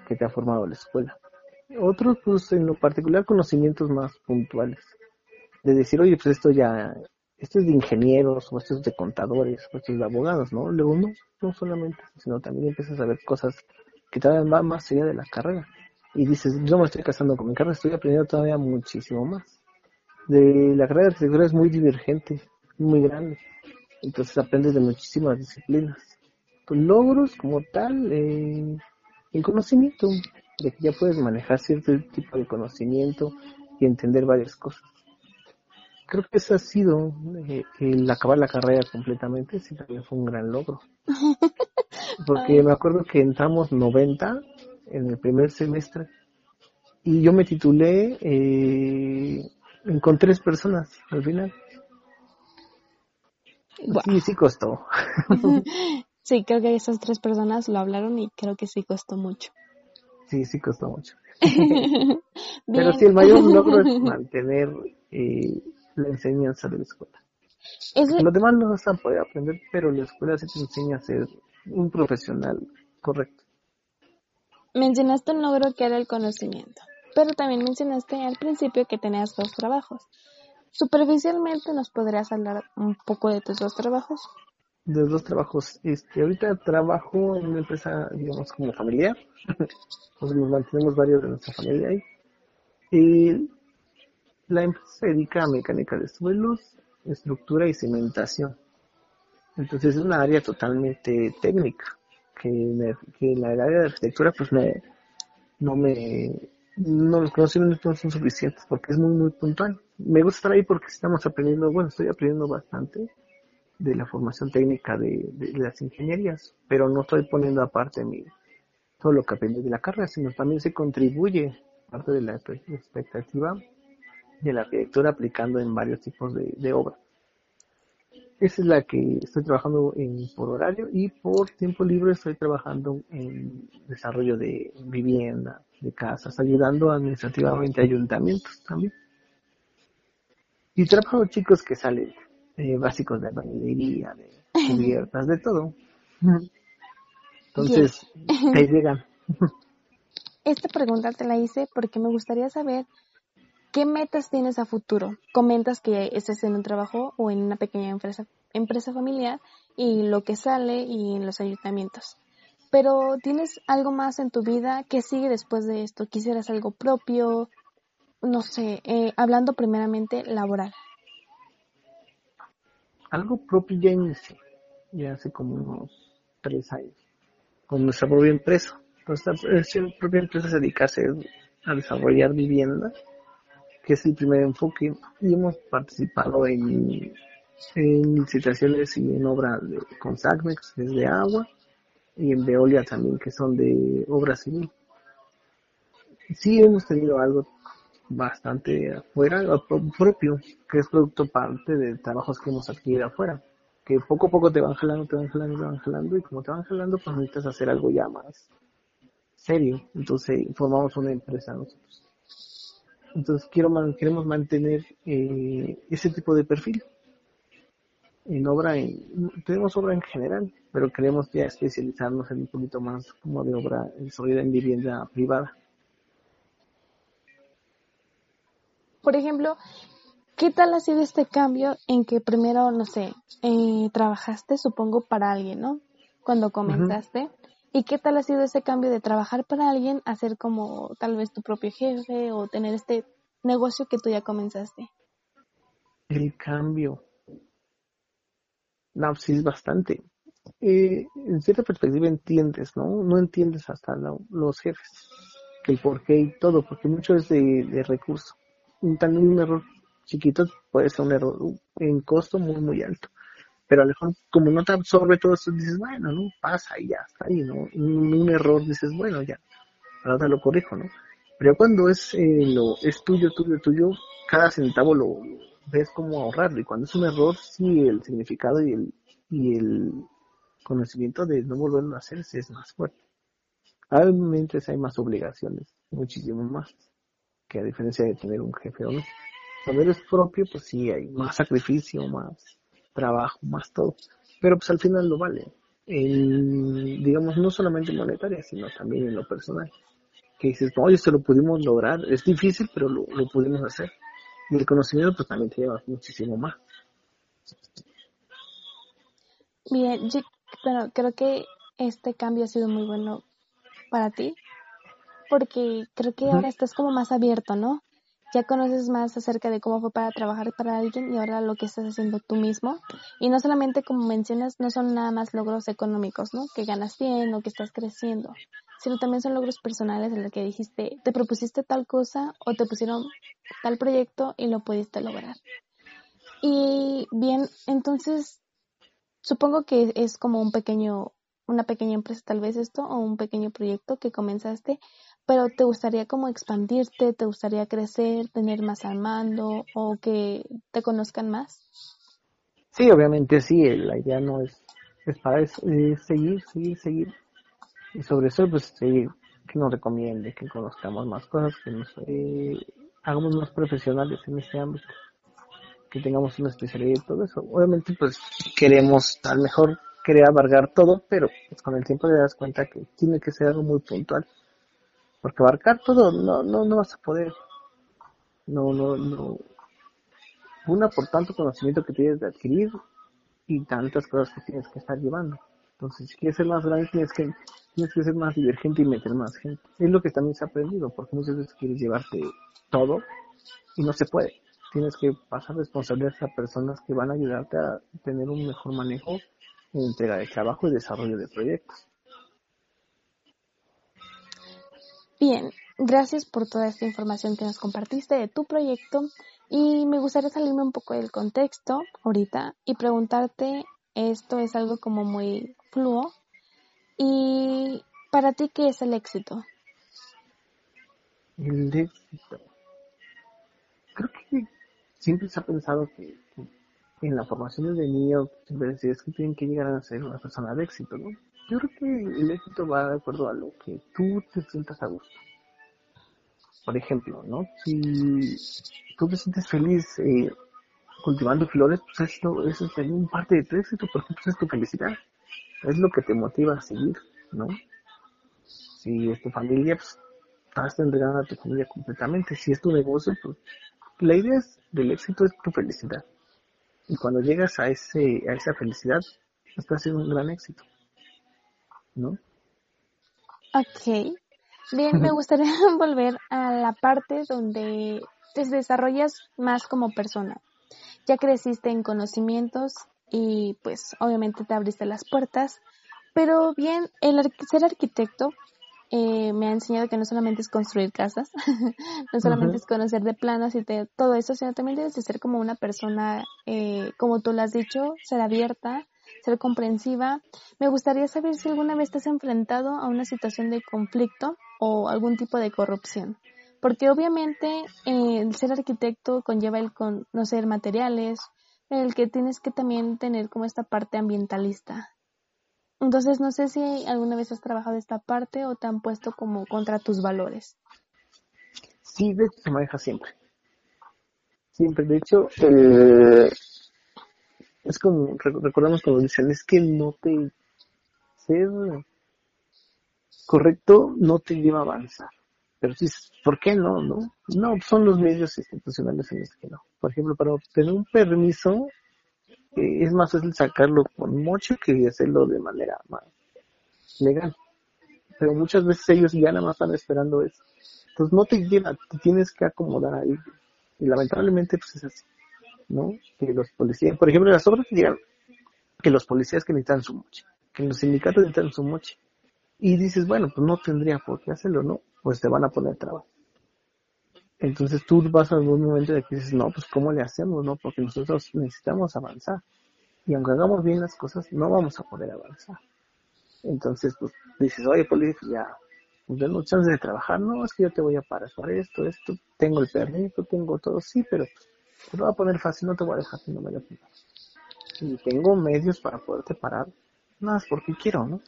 que te ha formado la escuela. Otros, pues en lo particular, conocimientos más puntuales. De decir, oye, pues esto ya, esto es de ingenieros, o esto es de contadores, o esto es de abogados, ¿no? Luego no, no solamente, sino también empiezas a ver cosas que todavía van más allá de la carrera. Y dices, yo me estoy casando con mi carrera, estoy aprendiendo todavía muchísimo más. De la carrera de arquitectura es muy divergente, muy grande. Entonces aprendes de muchísimas disciplinas. Tus logros como tal, eh, el conocimiento, de que ya puedes manejar cierto tipo de conocimiento y entender varias cosas. Creo que eso ha sido eh, el acabar la carrera completamente, sí también fue un gran logro. Porque me acuerdo que entramos 90 en el primer semestre y yo me titulé eh, con tres personas al final. Sí, sí costó. sí, creo que esas tres personas lo hablaron y creo que sí costó mucho. Sí, sí costó mucho. Pero sí, el mayor logro es mantener eh, la enseñanza de la escuela. Los demás no vas a poder aprender, pero la escuela sí te enseña a ser un profesional correcto. Mencionaste un logro que era el conocimiento, pero también mencionaste al principio que tenías dos trabajos. Superficialmente nos podrías hablar un poco de tus dos trabajos de los trabajos. Este, ahorita trabajo en una empresa, digamos, como familiar. nos mantenemos varios de nuestra familia ahí. Y la empresa se dedica a mecánica de suelos, estructura y cimentación. Entonces es una área totalmente técnica, que, que en la área de arquitectura pues me, no me, no los conocimientos no son suficientes porque es muy, muy puntual. Me gusta estar ahí porque estamos aprendiendo, bueno, estoy aprendiendo bastante de la formación técnica de, las ingenierías, pero no estoy poniendo aparte mi, todo lo que aprendí de la carrera, sino también se contribuye parte de la expectativa de la arquitectura aplicando en varios tipos de, de obra. Esa es la que estoy trabajando en, por horario y por tiempo libre estoy trabajando en desarrollo de vivienda, de casas, ayudando administrativamente a ayuntamientos también. Y trabajo chicos que salen eh, básicos de albañilería, de cubiertas, de todo. Entonces, ahí llegan, Esta pregunta te la hice porque me gustaría saber qué metas tienes a futuro. Comentas que estés en un trabajo o en una pequeña empresa, empresa familiar y lo que sale y en los ayuntamientos. Pero ¿tienes algo más en tu vida? ¿Qué sigue después de esto? ¿Quisieras algo propio? No sé, eh, hablando primeramente laboral. Algo propio ya inicié, ya hace como unos tres años, con nuestra propia empresa. Nuestra propia empresa se dedica a desarrollar vivienda, que es el primer enfoque, y hemos participado en, en licitaciones y en obras de, con SACMEX, desde agua, y en Veolia también, que son de obra civil. Sí hemos tenido algo bastante afuera, propio, que es producto parte de trabajos que hemos adquirido afuera, que poco a poco te van jalando, te van jalando, te van jalando, y como te van jalando, pues necesitas hacer algo ya más serio. Entonces formamos una empresa nosotros. Entonces quiero queremos mantener eh, ese tipo de perfil en obra, en, tenemos obra en general, pero queremos ya especializarnos en un poquito más como de obra desarrollada en vivienda privada. Por ejemplo, ¿qué tal ha sido este cambio en que primero, no sé, eh, trabajaste, supongo, para alguien, ¿no? Cuando comenzaste. ¿Y qué tal ha sido ese cambio de trabajar para alguien a ser como tal vez tu propio jefe o tener este negocio que tú ya comenzaste? El cambio. No, sí es bastante. Eh, en cierta perspectiva entiendes, ¿no? No entiendes hasta los jefes, el porqué y todo, porque mucho es de, de recurso. Un, un error chiquito puede ser un error en costo muy, muy alto. Pero a lo mejor, como no te absorbe todo eso, dices, bueno, no, pasa y ya está ahí, ¿no? Un, error dices, bueno, ya, ahora lo corrijo, ¿no? Pero cuando es, eh, lo, es tuyo, tuyo, tuyo, cada centavo lo, ves como ahorrarlo. Y cuando es un error, sí, el significado y el, y el conocimiento de no volverlo a hacer es más fuerte. Obviamente hay más obligaciones, muchísimo más, que a diferencia de tener un jefe o no. Cuando eres propio, pues sí, hay más sacrificio, más trabajo, más todo. Pero pues al final lo vale. digamos, no solamente en monetaria, sino también en lo personal. Que dices, no, esto lo pudimos lograr. Es difícil, pero lo, lo pudimos hacer. Y el conocimiento pues también te lleva muchísimo más. Bien, yo bueno, creo que este cambio ha sido muy bueno para ti, porque creo que ahora estás como más abierto, ¿no? Ya conoces más acerca de cómo fue para trabajar para alguien y ahora lo que estás haciendo tú mismo. Y no solamente, como mencionas, no son nada más logros económicos, ¿no? Que ganas bien o que estás creciendo, sino también son logros personales en los que dijiste, te propusiste tal cosa o te pusieron tal proyecto y lo pudiste lograr. Y bien, entonces supongo que es como un pequeño, una pequeña empresa tal vez esto o un pequeño proyecto que comenzaste, pero te gustaría como expandirte, te gustaría crecer, tener más al mando o que te conozcan más. Sí, obviamente sí, la idea no es, es para es seguir, seguir, seguir y sobre eso, pues, que nos recomiende, que conozcamos más cosas, que nos eh, hagamos más profesionales en este ámbito, que tengamos una especialidad y todo eso. Obviamente, pues, queremos, a lo mejor, querer abarcar todo, pero pues, con el tiempo te das cuenta que tiene que ser algo muy puntual. Porque abarcar todo, no, no, no vas a poder. No, no, no. Una por tanto conocimiento que tienes de adquirir y tantas cosas que tienes que estar llevando. Entonces, si quieres ser más grande, tienes que tienes que ser más divergente y meter más gente. Es lo que también se ha aprendido, porque muchas veces quieres llevarte todo y no se puede. Tienes que pasar responsabilidades a personas que van a ayudarte a tener un mejor manejo en entrega de trabajo y desarrollo de proyectos. Bien, gracias por toda esta información que nos compartiste de tu proyecto y me gustaría salirme un poco del contexto ahorita y preguntarte, esto es algo como muy fluo, ¿Y para ti qué es el éxito? El éxito. Creo que siempre se ha pensado que, en la formación de niños siempre decías que tienen que llegar a ser una persona de éxito, ¿no? Yo creo que el éxito va de acuerdo a lo que tú te sientas a gusto. Por ejemplo, ¿no? Si tú te sientes feliz eh, cultivando flores, pues eso, eso es también parte de tu éxito, porque pues es tu felicidad es lo que te motiva a seguir, ¿no? Si es tu familia, pues estás entregando a tu familia completamente. Si es tu negocio, pues la idea es, del éxito es tu felicidad. Y cuando llegas a ese a esa felicidad, estás haciendo un gran éxito. ¿No? Ok. Bien, me gustaría volver a la parte donde te desarrollas más como persona. Ya creciste en conocimientos y pues obviamente te abriste las puertas, pero bien, el ser arquitecto eh, me ha enseñado que no solamente es construir casas, no solamente es conocer de planos y todo eso, sino también debes de ser como una persona, eh, como tú lo has dicho, ser abierta, ser comprensiva. Me gustaría saber si alguna vez te has enfrentado a una situación de conflicto o algún tipo de corrupción. Porque obviamente eh, el ser arquitecto conlleva el conocer materiales, el que tienes que también tener como esta parte ambientalista. Entonces no sé si alguna vez has trabajado esta parte o te han puesto como contra tus valores. Sí, de hecho se maneja siempre. Siempre, de hecho, eh, es como, recordamos cuando dicen, es que no te, ser correcto no te lleva a avanzar. Pero sí, ¿por qué no? No, no son los medios institucionales en los que no. Por ejemplo, para obtener un permiso eh, es más fácil sacarlo con mocho que hacerlo de manera más legal. Pero muchas veces ellos ya nada más están esperando eso. Entonces no te llena, te tienes que acomodar ahí. Y lamentablemente pues es así. ¿No? Que los policías, por ejemplo, las obras que que los policías que necesitan su moche, que los sindicatos necesitan su moche. Y dices, bueno, pues no tendría por qué hacerlo, ¿no? Pues te van a poner trabajo. Entonces tú vas a algún momento de que dices, no, pues ¿cómo le hacemos, no? Porque nosotros necesitamos avanzar. Y aunque hagamos bien las cosas, no vamos a poder avanzar. Entonces, pues dices, oye, policía, pues ya, pues denos chance de trabajar, no, es que yo te voy a parar para esto, esto, tengo el permiso, tengo todo, sí, pero te lo voy a poner fácil, no te voy a dejar no me lo Y tengo medios para poderte parar. Nada más porque quiero, ¿no?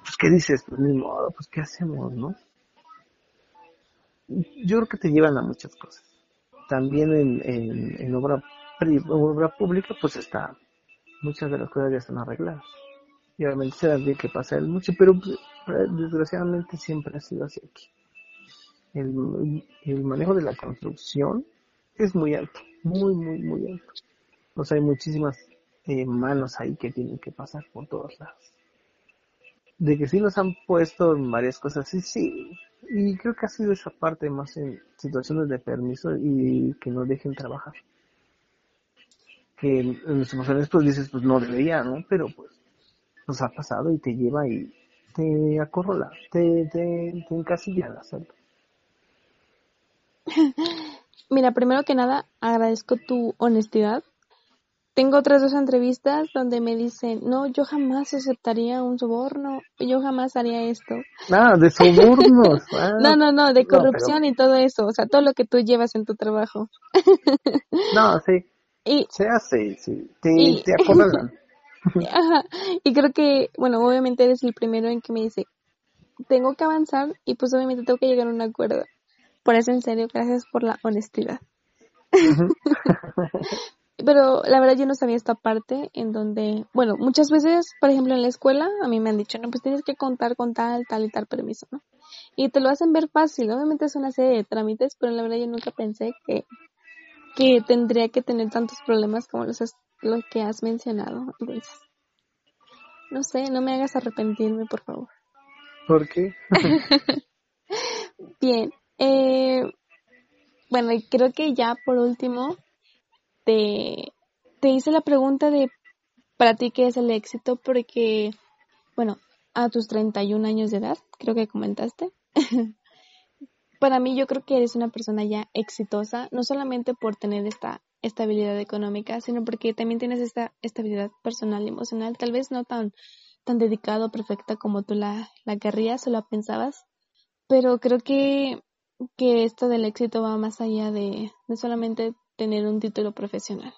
Pues, ¿qué dices? Pues, ni modo, pues, ¿qué hacemos, no? Yo creo que te llevan a muchas cosas. También en, en, en obra, obra pública, pues está, muchas de las cosas ya están arregladas. Y obviamente se las que pasar mucho, pero pues, desgraciadamente siempre ha sido así aquí. El, el manejo de la construcción es muy alto, muy, muy, muy alto. O sea, hay muchísimas eh, manos ahí que tienen que pasar por todos lados. De que sí nos han puesto varias cosas, sí, sí. Y creo que ha sido esa parte más en situaciones de permiso y que no dejen trabajar. Que en nuestros emociones pues dices, pues no debería, ¿no? Pero pues nos ha pasado y te lleva y te acorrola, te, te, encasilla al hacerlo. Mira, primero que nada, agradezco tu honestidad. Tengo otras dos entrevistas donde me dicen, no, yo jamás aceptaría un soborno, yo jamás haría esto. Ah, de sobornos. Ah. no, no, no, de corrupción y todo eso, o sea, todo lo que tú llevas en tu trabajo. no, sí. Y, se hace, sí, te, y, te. Ajá. Y creo que, bueno, obviamente eres el primero en que me dice, tengo que avanzar y pues obviamente tengo que llegar a un acuerdo. Por eso, en serio, gracias por la honestidad. Pero la verdad yo no sabía esta parte en donde, bueno, muchas veces, por ejemplo, en la escuela, a mí me han dicho, no, pues tienes que contar con tal, tal y tal permiso, ¿no? Y te lo hacen ver fácil, obviamente es una serie de trámites, pero la verdad yo nunca pensé que, que tendría que tener tantos problemas como los, los que has mencionado. Entonces, no sé, no me hagas arrepentirme, por favor. ¿Por qué? Bien, eh, bueno, creo que ya por último te, te hice la pregunta de para ti qué es el éxito, porque, bueno, a tus 31 años de edad, creo que comentaste. para mí yo creo que eres una persona ya exitosa, no solamente por tener esta estabilidad económica, sino porque también tienes esta estabilidad personal y emocional, tal vez no tan, tan dedicado, perfecta como tú la, la querrías o la pensabas, pero creo que que esto del éxito va más allá de, solamente tener un título profesional.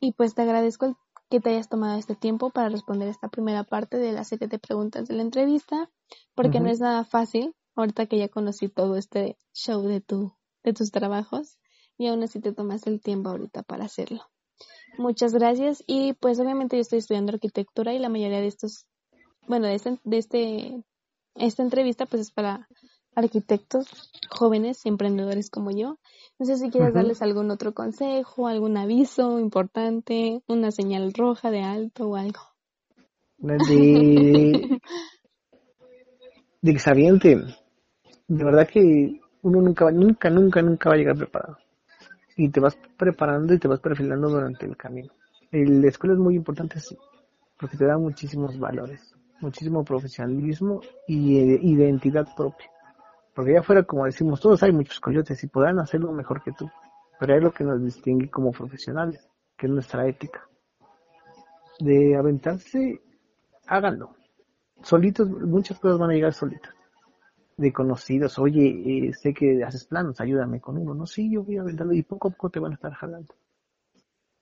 Y pues te agradezco que te hayas tomado este tiempo para responder esta primera parte de la serie de preguntas de la entrevista, porque no es nada fácil, ahorita que ya conocí todo este show de tu, de tus trabajos, y aún así te tomas el tiempo ahorita para hacerlo. Muchas gracias, y pues obviamente yo estoy estudiando arquitectura y la mayoría de estos, bueno, de este, de este esta entrevista pues es para arquitectos jóvenes y emprendedores como yo. No sé si quieres darles algún otro consejo, algún aviso importante, una señal roja de alto o algo. De, de de verdad que uno nunca, nunca, nunca, nunca va a llegar preparado. Y te vas preparando y te vas perfilando durante el camino. La escuela es muy importante, sí, porque te da muchísimos valores, muchísimo profesionalismo y eh, identidad propia. Porque allá afuera, como decimos, todos hay muchos coyotes y podrán hacerlo mejor que tú. Pero es lo que nos distingue como profesionales, que es nuestra ética. De aventarse, háganlo. Solitos, muchas cosas van a llegar solitas. De conocidos, oye, eh, sé que haces planos, ayúdame con uno. No, sí, yo voy a aventarlo y poco a poco te van a estar jalando.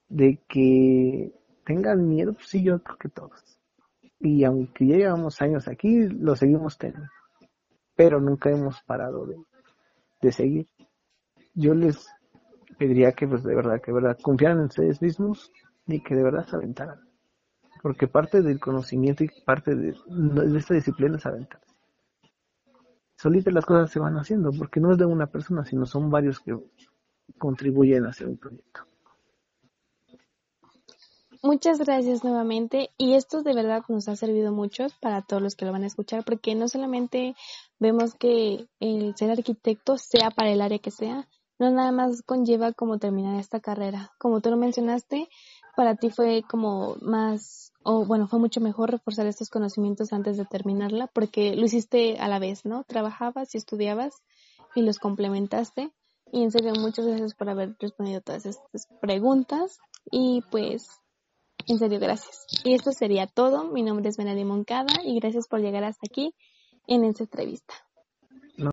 De que tengan miedo, pues sí, yo creo que todos. Y aunque ya llevamos años aquí, lo seguimos teniendo pero nunca hemos parado de, seguir. Yo les pediría que, pues, de verdad, que de verdad confiaran en ustedes mismos y que de verdad se aventaran. Porque parte del conocimiento y parte de, esta disciplina es aventarse. Solitas las cosas se van haciendo, porque no es de una persona, sino son varios que contribuyen a hacer un proyecto. Muchas gracias nuevamente y esto de verdad nos ha servido mucho para todos los que lo van a escuchar porque no solamente vemos que el ser arquitecto sea para el área que sea, no nada más conlleva como terminar esta carrera. Como tú lo mencionaste, para ti fue como más, o bueno, fue mucho mejor reforzar estos conocimientos antes de terminarla porque lo hiciste a la vez, ¿no? Trabajabas y estudiabas y los complementaste. Y en serio, muchas gracias por haber respondido todas estas preguntas y pues en serio, gracias. Y esto sería todo. Mi nombre es Benadi Moncada y gracias por llegar hasta aquí en esta entrevista.